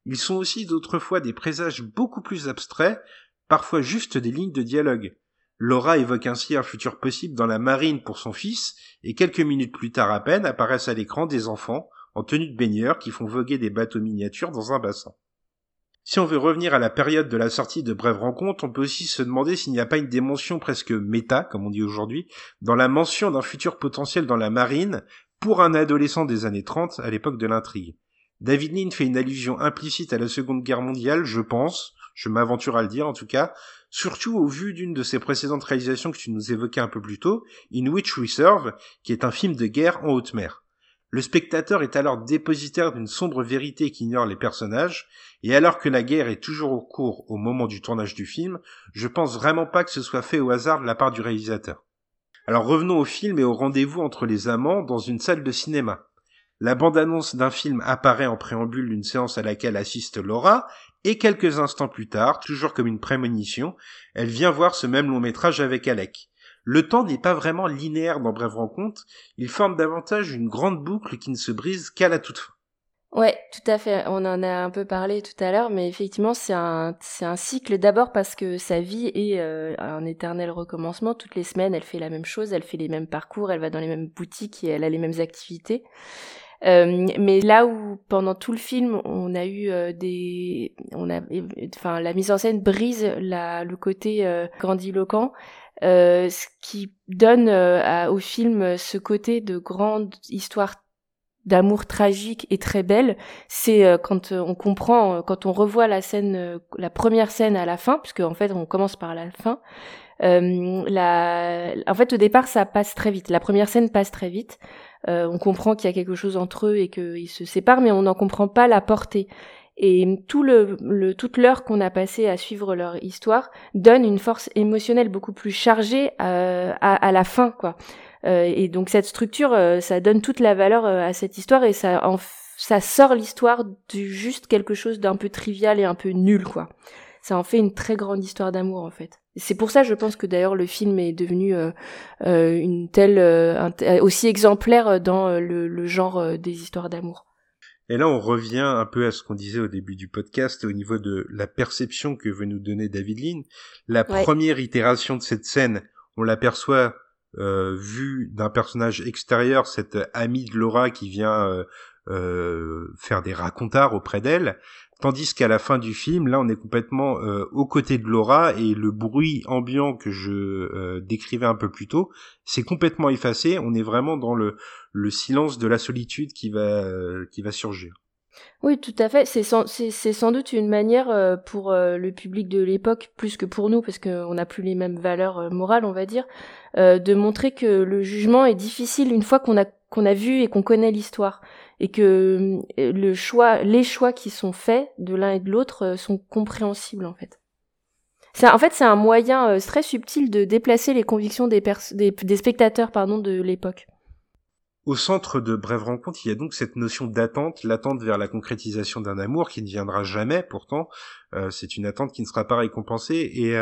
Ils sont aussi d'autres fois des présages beaucoup plus abstraits, parfois juste des lignes de dialogue. Laura évoque ainsi un futur possible dans la marine pour son fils, et quelques minutes plus tard à peine apparaissent à l'écran des enfants, en tenue de baigneur, qui font voguer des bateaux miniatures dans un bassin. Si on veut revenir à la période de la sortie de Brève Rencontre, on peut aussi se demander s'il n'y a pas une dimension presque méta, comme on dit aujourd'hui, dans la mention d'un futur potentiel dans la marine pour un adolescent des années 30 à l'époque de l'intrigue. David Lean fait une allusion implicite à la Seconde Guerre mondiale, je pense, je m'aventure à le dire en tout cas, surtout au vu d'une de ses précédentes réalisations que tu nous évoquais un peu plus tôt, In Which We Serve, qui est un film de guerre en haute mer. Le spectateur est alors dépositaire d'une sombre vérité qui ignore les personnages, et alors que la guerre est toujours au cours au moment du tournage du film, je pense vraiment pas que ce soit fait au hasard de la part du réalisateur. Alors revenons au film et au rendez-vous entre les amants dans une salle de cinéma. La bande-annonce d'un film apparaît en préambule d'une séance à laquelle assiste Laura, et quelques instants plus tard, toujours comme une prémonition, elle vient voir ce même long métrage avec Alec. Le temps n'est pas vraiment linéaire dans Brève Rencontre, il forme davantage une grande boucle qui ne se brise qu'à la toute fin. Ouais, tout à fait. On en a un peu parlé tout à l'heure, mais effectivement, c'est un, cycle d'abord parce que sa vie est euh, un éternel recommencement. Toutes les semaines, elle fait la même chose, elle fait les mêmes parcours, elle va dans les mêmes boutiques et elle a les mêmes activités. Euh, mais là où pendant tout le film on a eu euh, des, on a, enfin la mise en scène brise la, le côté euh, grandiloquent, euh, ce qui donne au film ce côté de grande histoire d'amour tragique et très belle, c'est quand on comprend, quand on revoit la scène, la première scène à la fin, puisque en fait on commence par la fin. la... En fait, au départ, ça passe très vite. La première scène passe très vite. Euh, on comprend qu'il y a quelque chose entre eux et qu'ils se séparent, mais on n'en comprend pas la portée. Et tout le, toute l'heure qu'on a passé à suivre leur histoire donne une force émotionnelle beaucoup plus chargée euh, à, la fin, quoi. Euh, et donc cette structure, ça donne toute la valeur à cette histoire et ça, ça sort l'histoire du juste quelque chose d'un peu trivial et un peu nul, quoi. Ça en fait une très grande histoire d'amour, en fait. C'est pour ça, je pense que d'ailleurs le film est devenu euh, euh une telle euh, aussi exemplaire dans le, genre des histoires d'amour. Et là, on revient un peu à ce qu'on disait au début du podcast au niveau de la perception que veut nous donner David Lean. La première itération de cette scène, on l'aperçoit vue d'un personnage extérieur, cette amie de Laura qui vient faire des racontards auprès d'elle. Tandis qu'à la fin du film, là, on est complètement euh, aux côtés de Laura et le bruit ambiant que je euh, décrivais un peu plus tôt, c'est complètement effacé. On est vraiment dans le, le silence de la solitude qui va, euh, qui va surgir. Oui, tout à fait. C'est sans, sans doute une manière pour le public de l'époque, plus que pour nous, parce qu'on n'a plus les mêmes valeurs morales, on va dire, de montrer que le jugement est difficile une fois qu'on a qu'on a vu et qu'on connaît l'histoire et que euh, le choix, les choix qui sont faits de l'un et de l'autre euh, sont compréhensibles en fait. C'est en fait c'est un moyen euh, très subtil de déplacer les convictions des, spectateurs pardon de l'époque. Au centre de Brève Rencontre, il y a donc cette notion d'attente, l'attente vers la concrétisation d'un amour qui ne viendra jamais, pourtant, c'est une attente qui ne sera pas récompensée. Et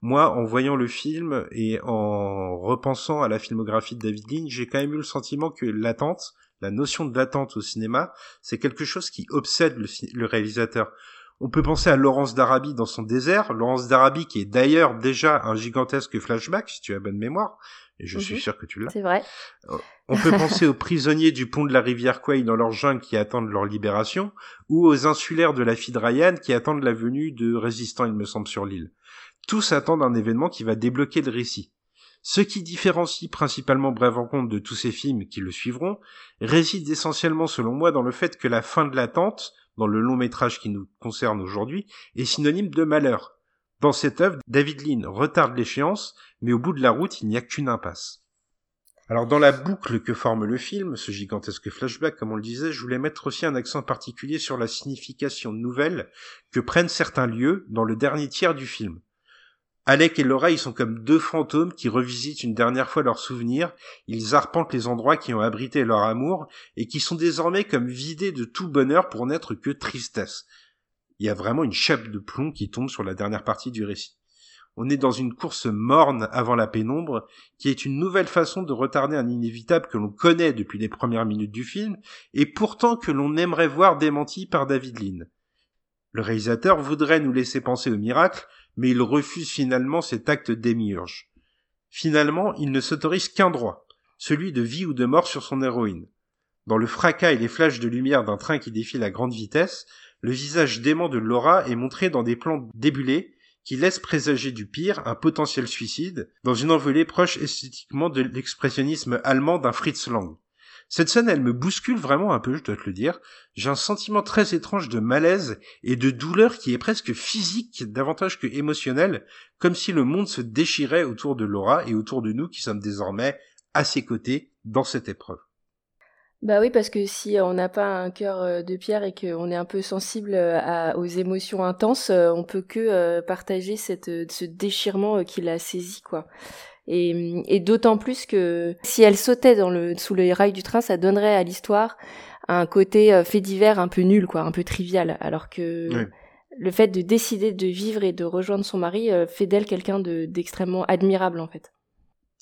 moi, en voyant le film et en repensant à la filmographie de David Lynch, j'ai quand même eu le sentiment que l'attente, la notion d'attente au cinéma, c'est quelque chose qui obsède le, réalisateur. On peut penser à Laurence d'Arabie dans son désert, Laurence d'Arabie qui est d'ailleurs déjà un gigantesque flashback, si tu as bonne mémoire, et je suis mhm. sûr que tu l'as. C'est vrai. On peut penser aux prisonniers du pont de la rivière Quay dans leur jungle qui attendent leur libération, ou aux insulaires de la fille de Ryan qui attendent la venue de résistants, il me semble, sur l'île. Tous attendent un événement qui va débloquer le récit. Ce qui différencie principalement Brève Rencontre de tous ces films qui le suivront réside essentiellement selon moi dans le fait que la fin de l'attente, dans le long métrage qui nous concerne aujourd'hui, est synonyme de malheur. Dans cette œuvre, David Lean retarde l'échéance, mais au bout de la route, il n'y a qu'une impasse. Alors dans la boucle que forme le film, ce gigantesque flashback comme on le disait, je voulais mettre aussi un accent particulier sur la signification nouvelle que prennent certains lieux dans le dernier tiers du film. Alec et ils sont comme deux fantômes qui revisitent une dernière fois leurs souvenirs, ils arpentent les endroits qui ont abrité leur amour et qui sont désormais comme vidés de tout bonheur pour n'être que tristesse. Il y a vraiment une chape de plomb qui tombe sur la dernière partie du récit. On est dans une course morne avant la pénombre, qui est une nouvelle façon de retarder un inévitable que l'on connaît depuis les premières minutes du film, et pourtant que l'on aimerait voir démenti par David Lean. Le réalisateur voudrait nous laisser penser au miracle, mais il refuse finalement cet acte démiurge. Finalement, il ne s'autorise qu'un droit, celui de vie ou de mort sur son héroïne. Dans le fracas et les flashs de lumière d'un train qui défile à grande vitesse, le visage dément de Laura est montré dans des plans débulés qui laissent présager du pire, un potentiel suicide, dans une envolée proche esthétiquement de l'expressionnisme allemand d'un Fritz Lang. Cette scène, elle me bouscule vraiment un peu, je dois te le dire. J'ai un sentiment très étrange de malaise et de douleur qui est presque physique davantage que émotionnel, comme si le monde se déchirait autour de Laura et autour de nous qui sommes désormais à ses côtés dans cette épreuve. Bah oui, parce que si on n'a pas un cœur euh, de pierre et qu'on est un peu sensible euh, aux émotions intenses, euh, on peut que partager ce déchirement qui l'a saisi, quoi. Et, et d'autant plus que si elle sautait dans le, sous le rail du train, ça donnerait à l'histoire un côté euh, fait divers un peu nul, quoi, un peu trivial. Alors que le fait de décider de vivre et de rejoindre son mari euh, fait d'elle quelqu'un d'extrêmement admirable, en fait.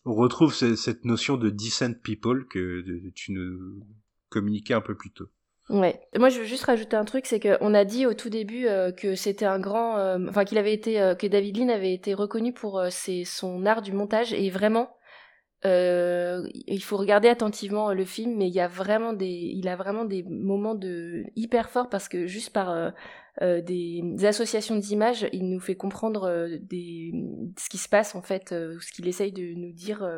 On retrouve cette notion de decent people que tu nous communiquais un peu plus tôt. Ouais. Moi, je veux juste rajouter un truc, c'est qu'on a dit au tout début euh, que c'était un grand, euh, enfin qu'il avait été, euh, que David Lean avait été reconnu pour son art du montage et vraiment, il faut regarder attentivement le film, mais il y a vraiment des, il a vraiment des moments de hyper forts parce que juste par des, associations d'images, il nous fait comprendre des, ce qui se passe en fait, ce qu'il essaye de nous dire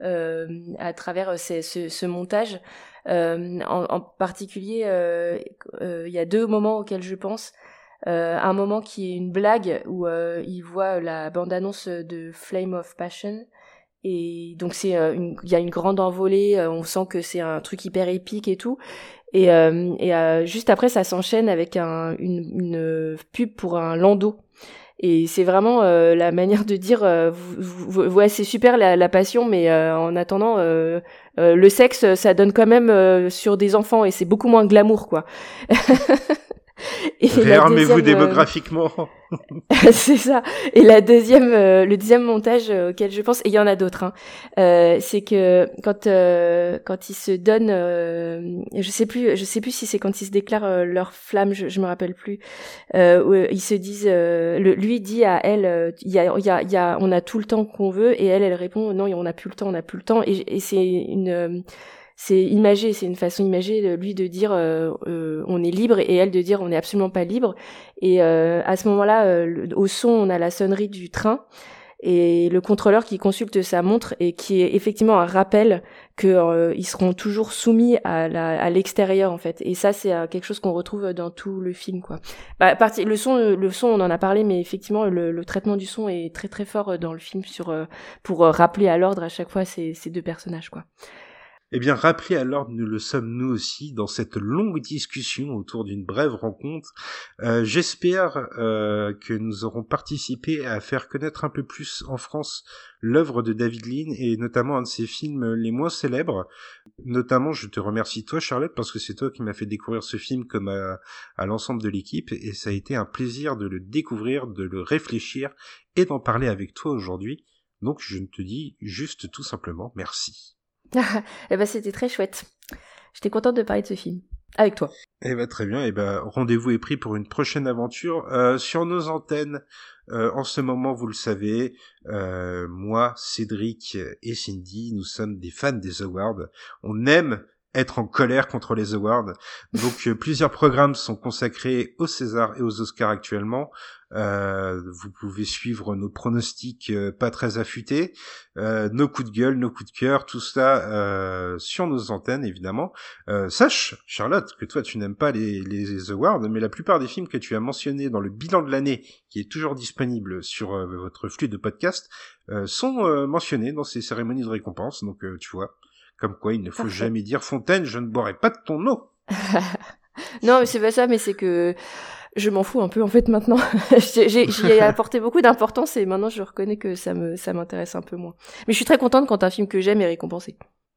à travers ce montage. Euh, en, particulier, euh, euh, il y a deux moments auxquels je pense. un moment qui est une blague où il voit la bande-annonce de Flame of Passion. Et donc c'est il y a une grande envolée, on sent que c'est un truc hyper épique et tout. Et, juste après, ça s'enchaîne avec un, une, pub pour un landau. Et c'est vraiment la manière de dire, ouais, c'est super la, passion, mais en attendant, le sexe, ça donne quand même sur des enfants et c'est beaucoup moins glamour, quoi. Réarmez-vous démographiquement. c'est ça. Et la deuxième, euh, le deuxième montage euh, auquel je pense, et il y en a d'autres, hein, euh, c'est que quand quand ils se donnent, je sais plus, je sais plus si c'est quand ils se déclarent leur flamme, je, je me rappelle plus. ils se disent, le, lui dit à elle, il y a, il y a, y a, on a tout le temps qu'on veut, et elle, elle répond, non, on n'a plus le temps, on n'a plus le temps, et, et c'est une c'est imagé, c'est une façon imagée lui de dire euh, euh, on est libre et elle de dire on n'est absolument pas libre. Et euh, à ce moment-là, au son, on a la sonnerie du train et le contrôleur qui consulte sa montre et qui est effectivement un rappel que ils seront toujours soumis à l'extérieur en fait. Et ça, c'est quelque chose qu'on retrouve dans tout le film quoi. Bah, le son, le son, on en a parlé, mais effectivement, le, le, traitement du son est très très fort dans le film sur pour rappeler à l'ordre à chaque fois ces, ces deux personnages quoi. Eh bien, rappelez alors, nous le sommes nous aussi dans cette longue discussion autour d'une brève rencontre. Euh, J'espère euh, que nous aurons participé à faire connaître un peu plus en France l'œuvre de David Lean et notamment un de ses films les moins célèbres. Notamment, je te remercie toi, Charlotte, parce que c'est toi qui m'as fait découvrir ce film comme à, à l'ensemble de l'équipe et ça a été un plaisir de le découvrir, de le réfléchir et d'en parler avec toi aujourd'hui. Donc, je te dis juste tout simplement merci. Eh ben, c'était très chouette. J'étais contente de parler de ce film. Avec toi. Eh ben, très bien. Eh ben, rendez-vous est pris pour une prochaine aventure euh, sur nos antennes. Euh, en ce moment, vous le savez, euh, moi, Cédric et Cindy, nous sommes des fans des awards. On aime être en colère contre les awards. Donc plusieurs programmes sont consacrés aux César et aux Oscars actuellement. Euh, vous pouvez suivre nos pronostics euh, pas très affûtés, euh, nos coups de gueule, nos coups de cœur, tout ça sur nos antennes évidemment. sache, Charlotte, que toi tu n'aimes pas les, les, awards, mais la plupart des films que tu as mentionnés dans le bilan de l'année, qui est toujours disponible sur votre flux de podcast, sont mentionnés dans ces cérémonies de récompense. Donc tu vois, comme quoi il ne faut jamais dire Fontaine, je ne boirai pas de ton eau. non, mais c'est pas ça, mais c'est que je m'en fous un peu en fait maintenant. J'y ai apporté beaucoup d'importance et maintenant je reconnais que ça me ça m'intéresse un peu moins. Mais je suis très contente quand un film que j'aime est récompensé.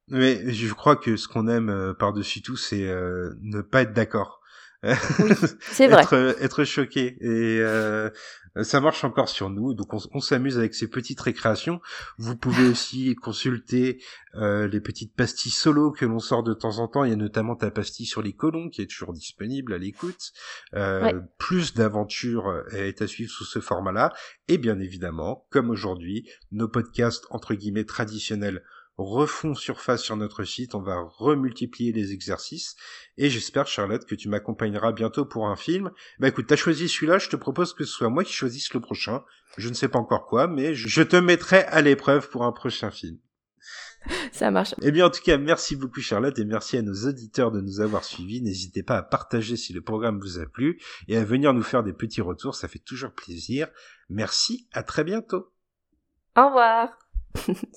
Mais je crois que ce qu'on aime euh, par-dessus tout, c'est euh, ne pas être d'accord. Oui, c'est vrai. être, euh, être choqué et euh, ça marche encore sur nous. Donc on, s'amuse avec ces petites récréations. Vous pouvez aussi consulter euh, les petites pastilles solo que l'on sort de temps en temps. Il y a notamment ta pastille sur les colons qui est toujours disponible à l'écoute. Euh, Plus d'aventures est à suivre sous ce format-là. Et bien évidemment, comme aujourd'hui, nos podcasts entre guillemets traditionnels refont surface sur notre site, on va remultiplier les exercices, et j'espère, Charlotte, que tu m'accompagneras bientôt pour un film. Bah écoute, t'as choisi celui-là, je te propose que ce soit moi qui choisisse le prochain. Je ne sais pas encore quoi, mais je te mettrai à l'épreuve pour un prochain film. Ça marche. Eh bien, en tout cas, merci beaucoup, Charlotte, et merci à nos auditeurs de nous avoir suivis. N'hésitez pas à partager si le programme vous a plu, et à venir nous faire des petits retours, ça fait toujours plaisir. Merci, à très bientôt. Au revoir.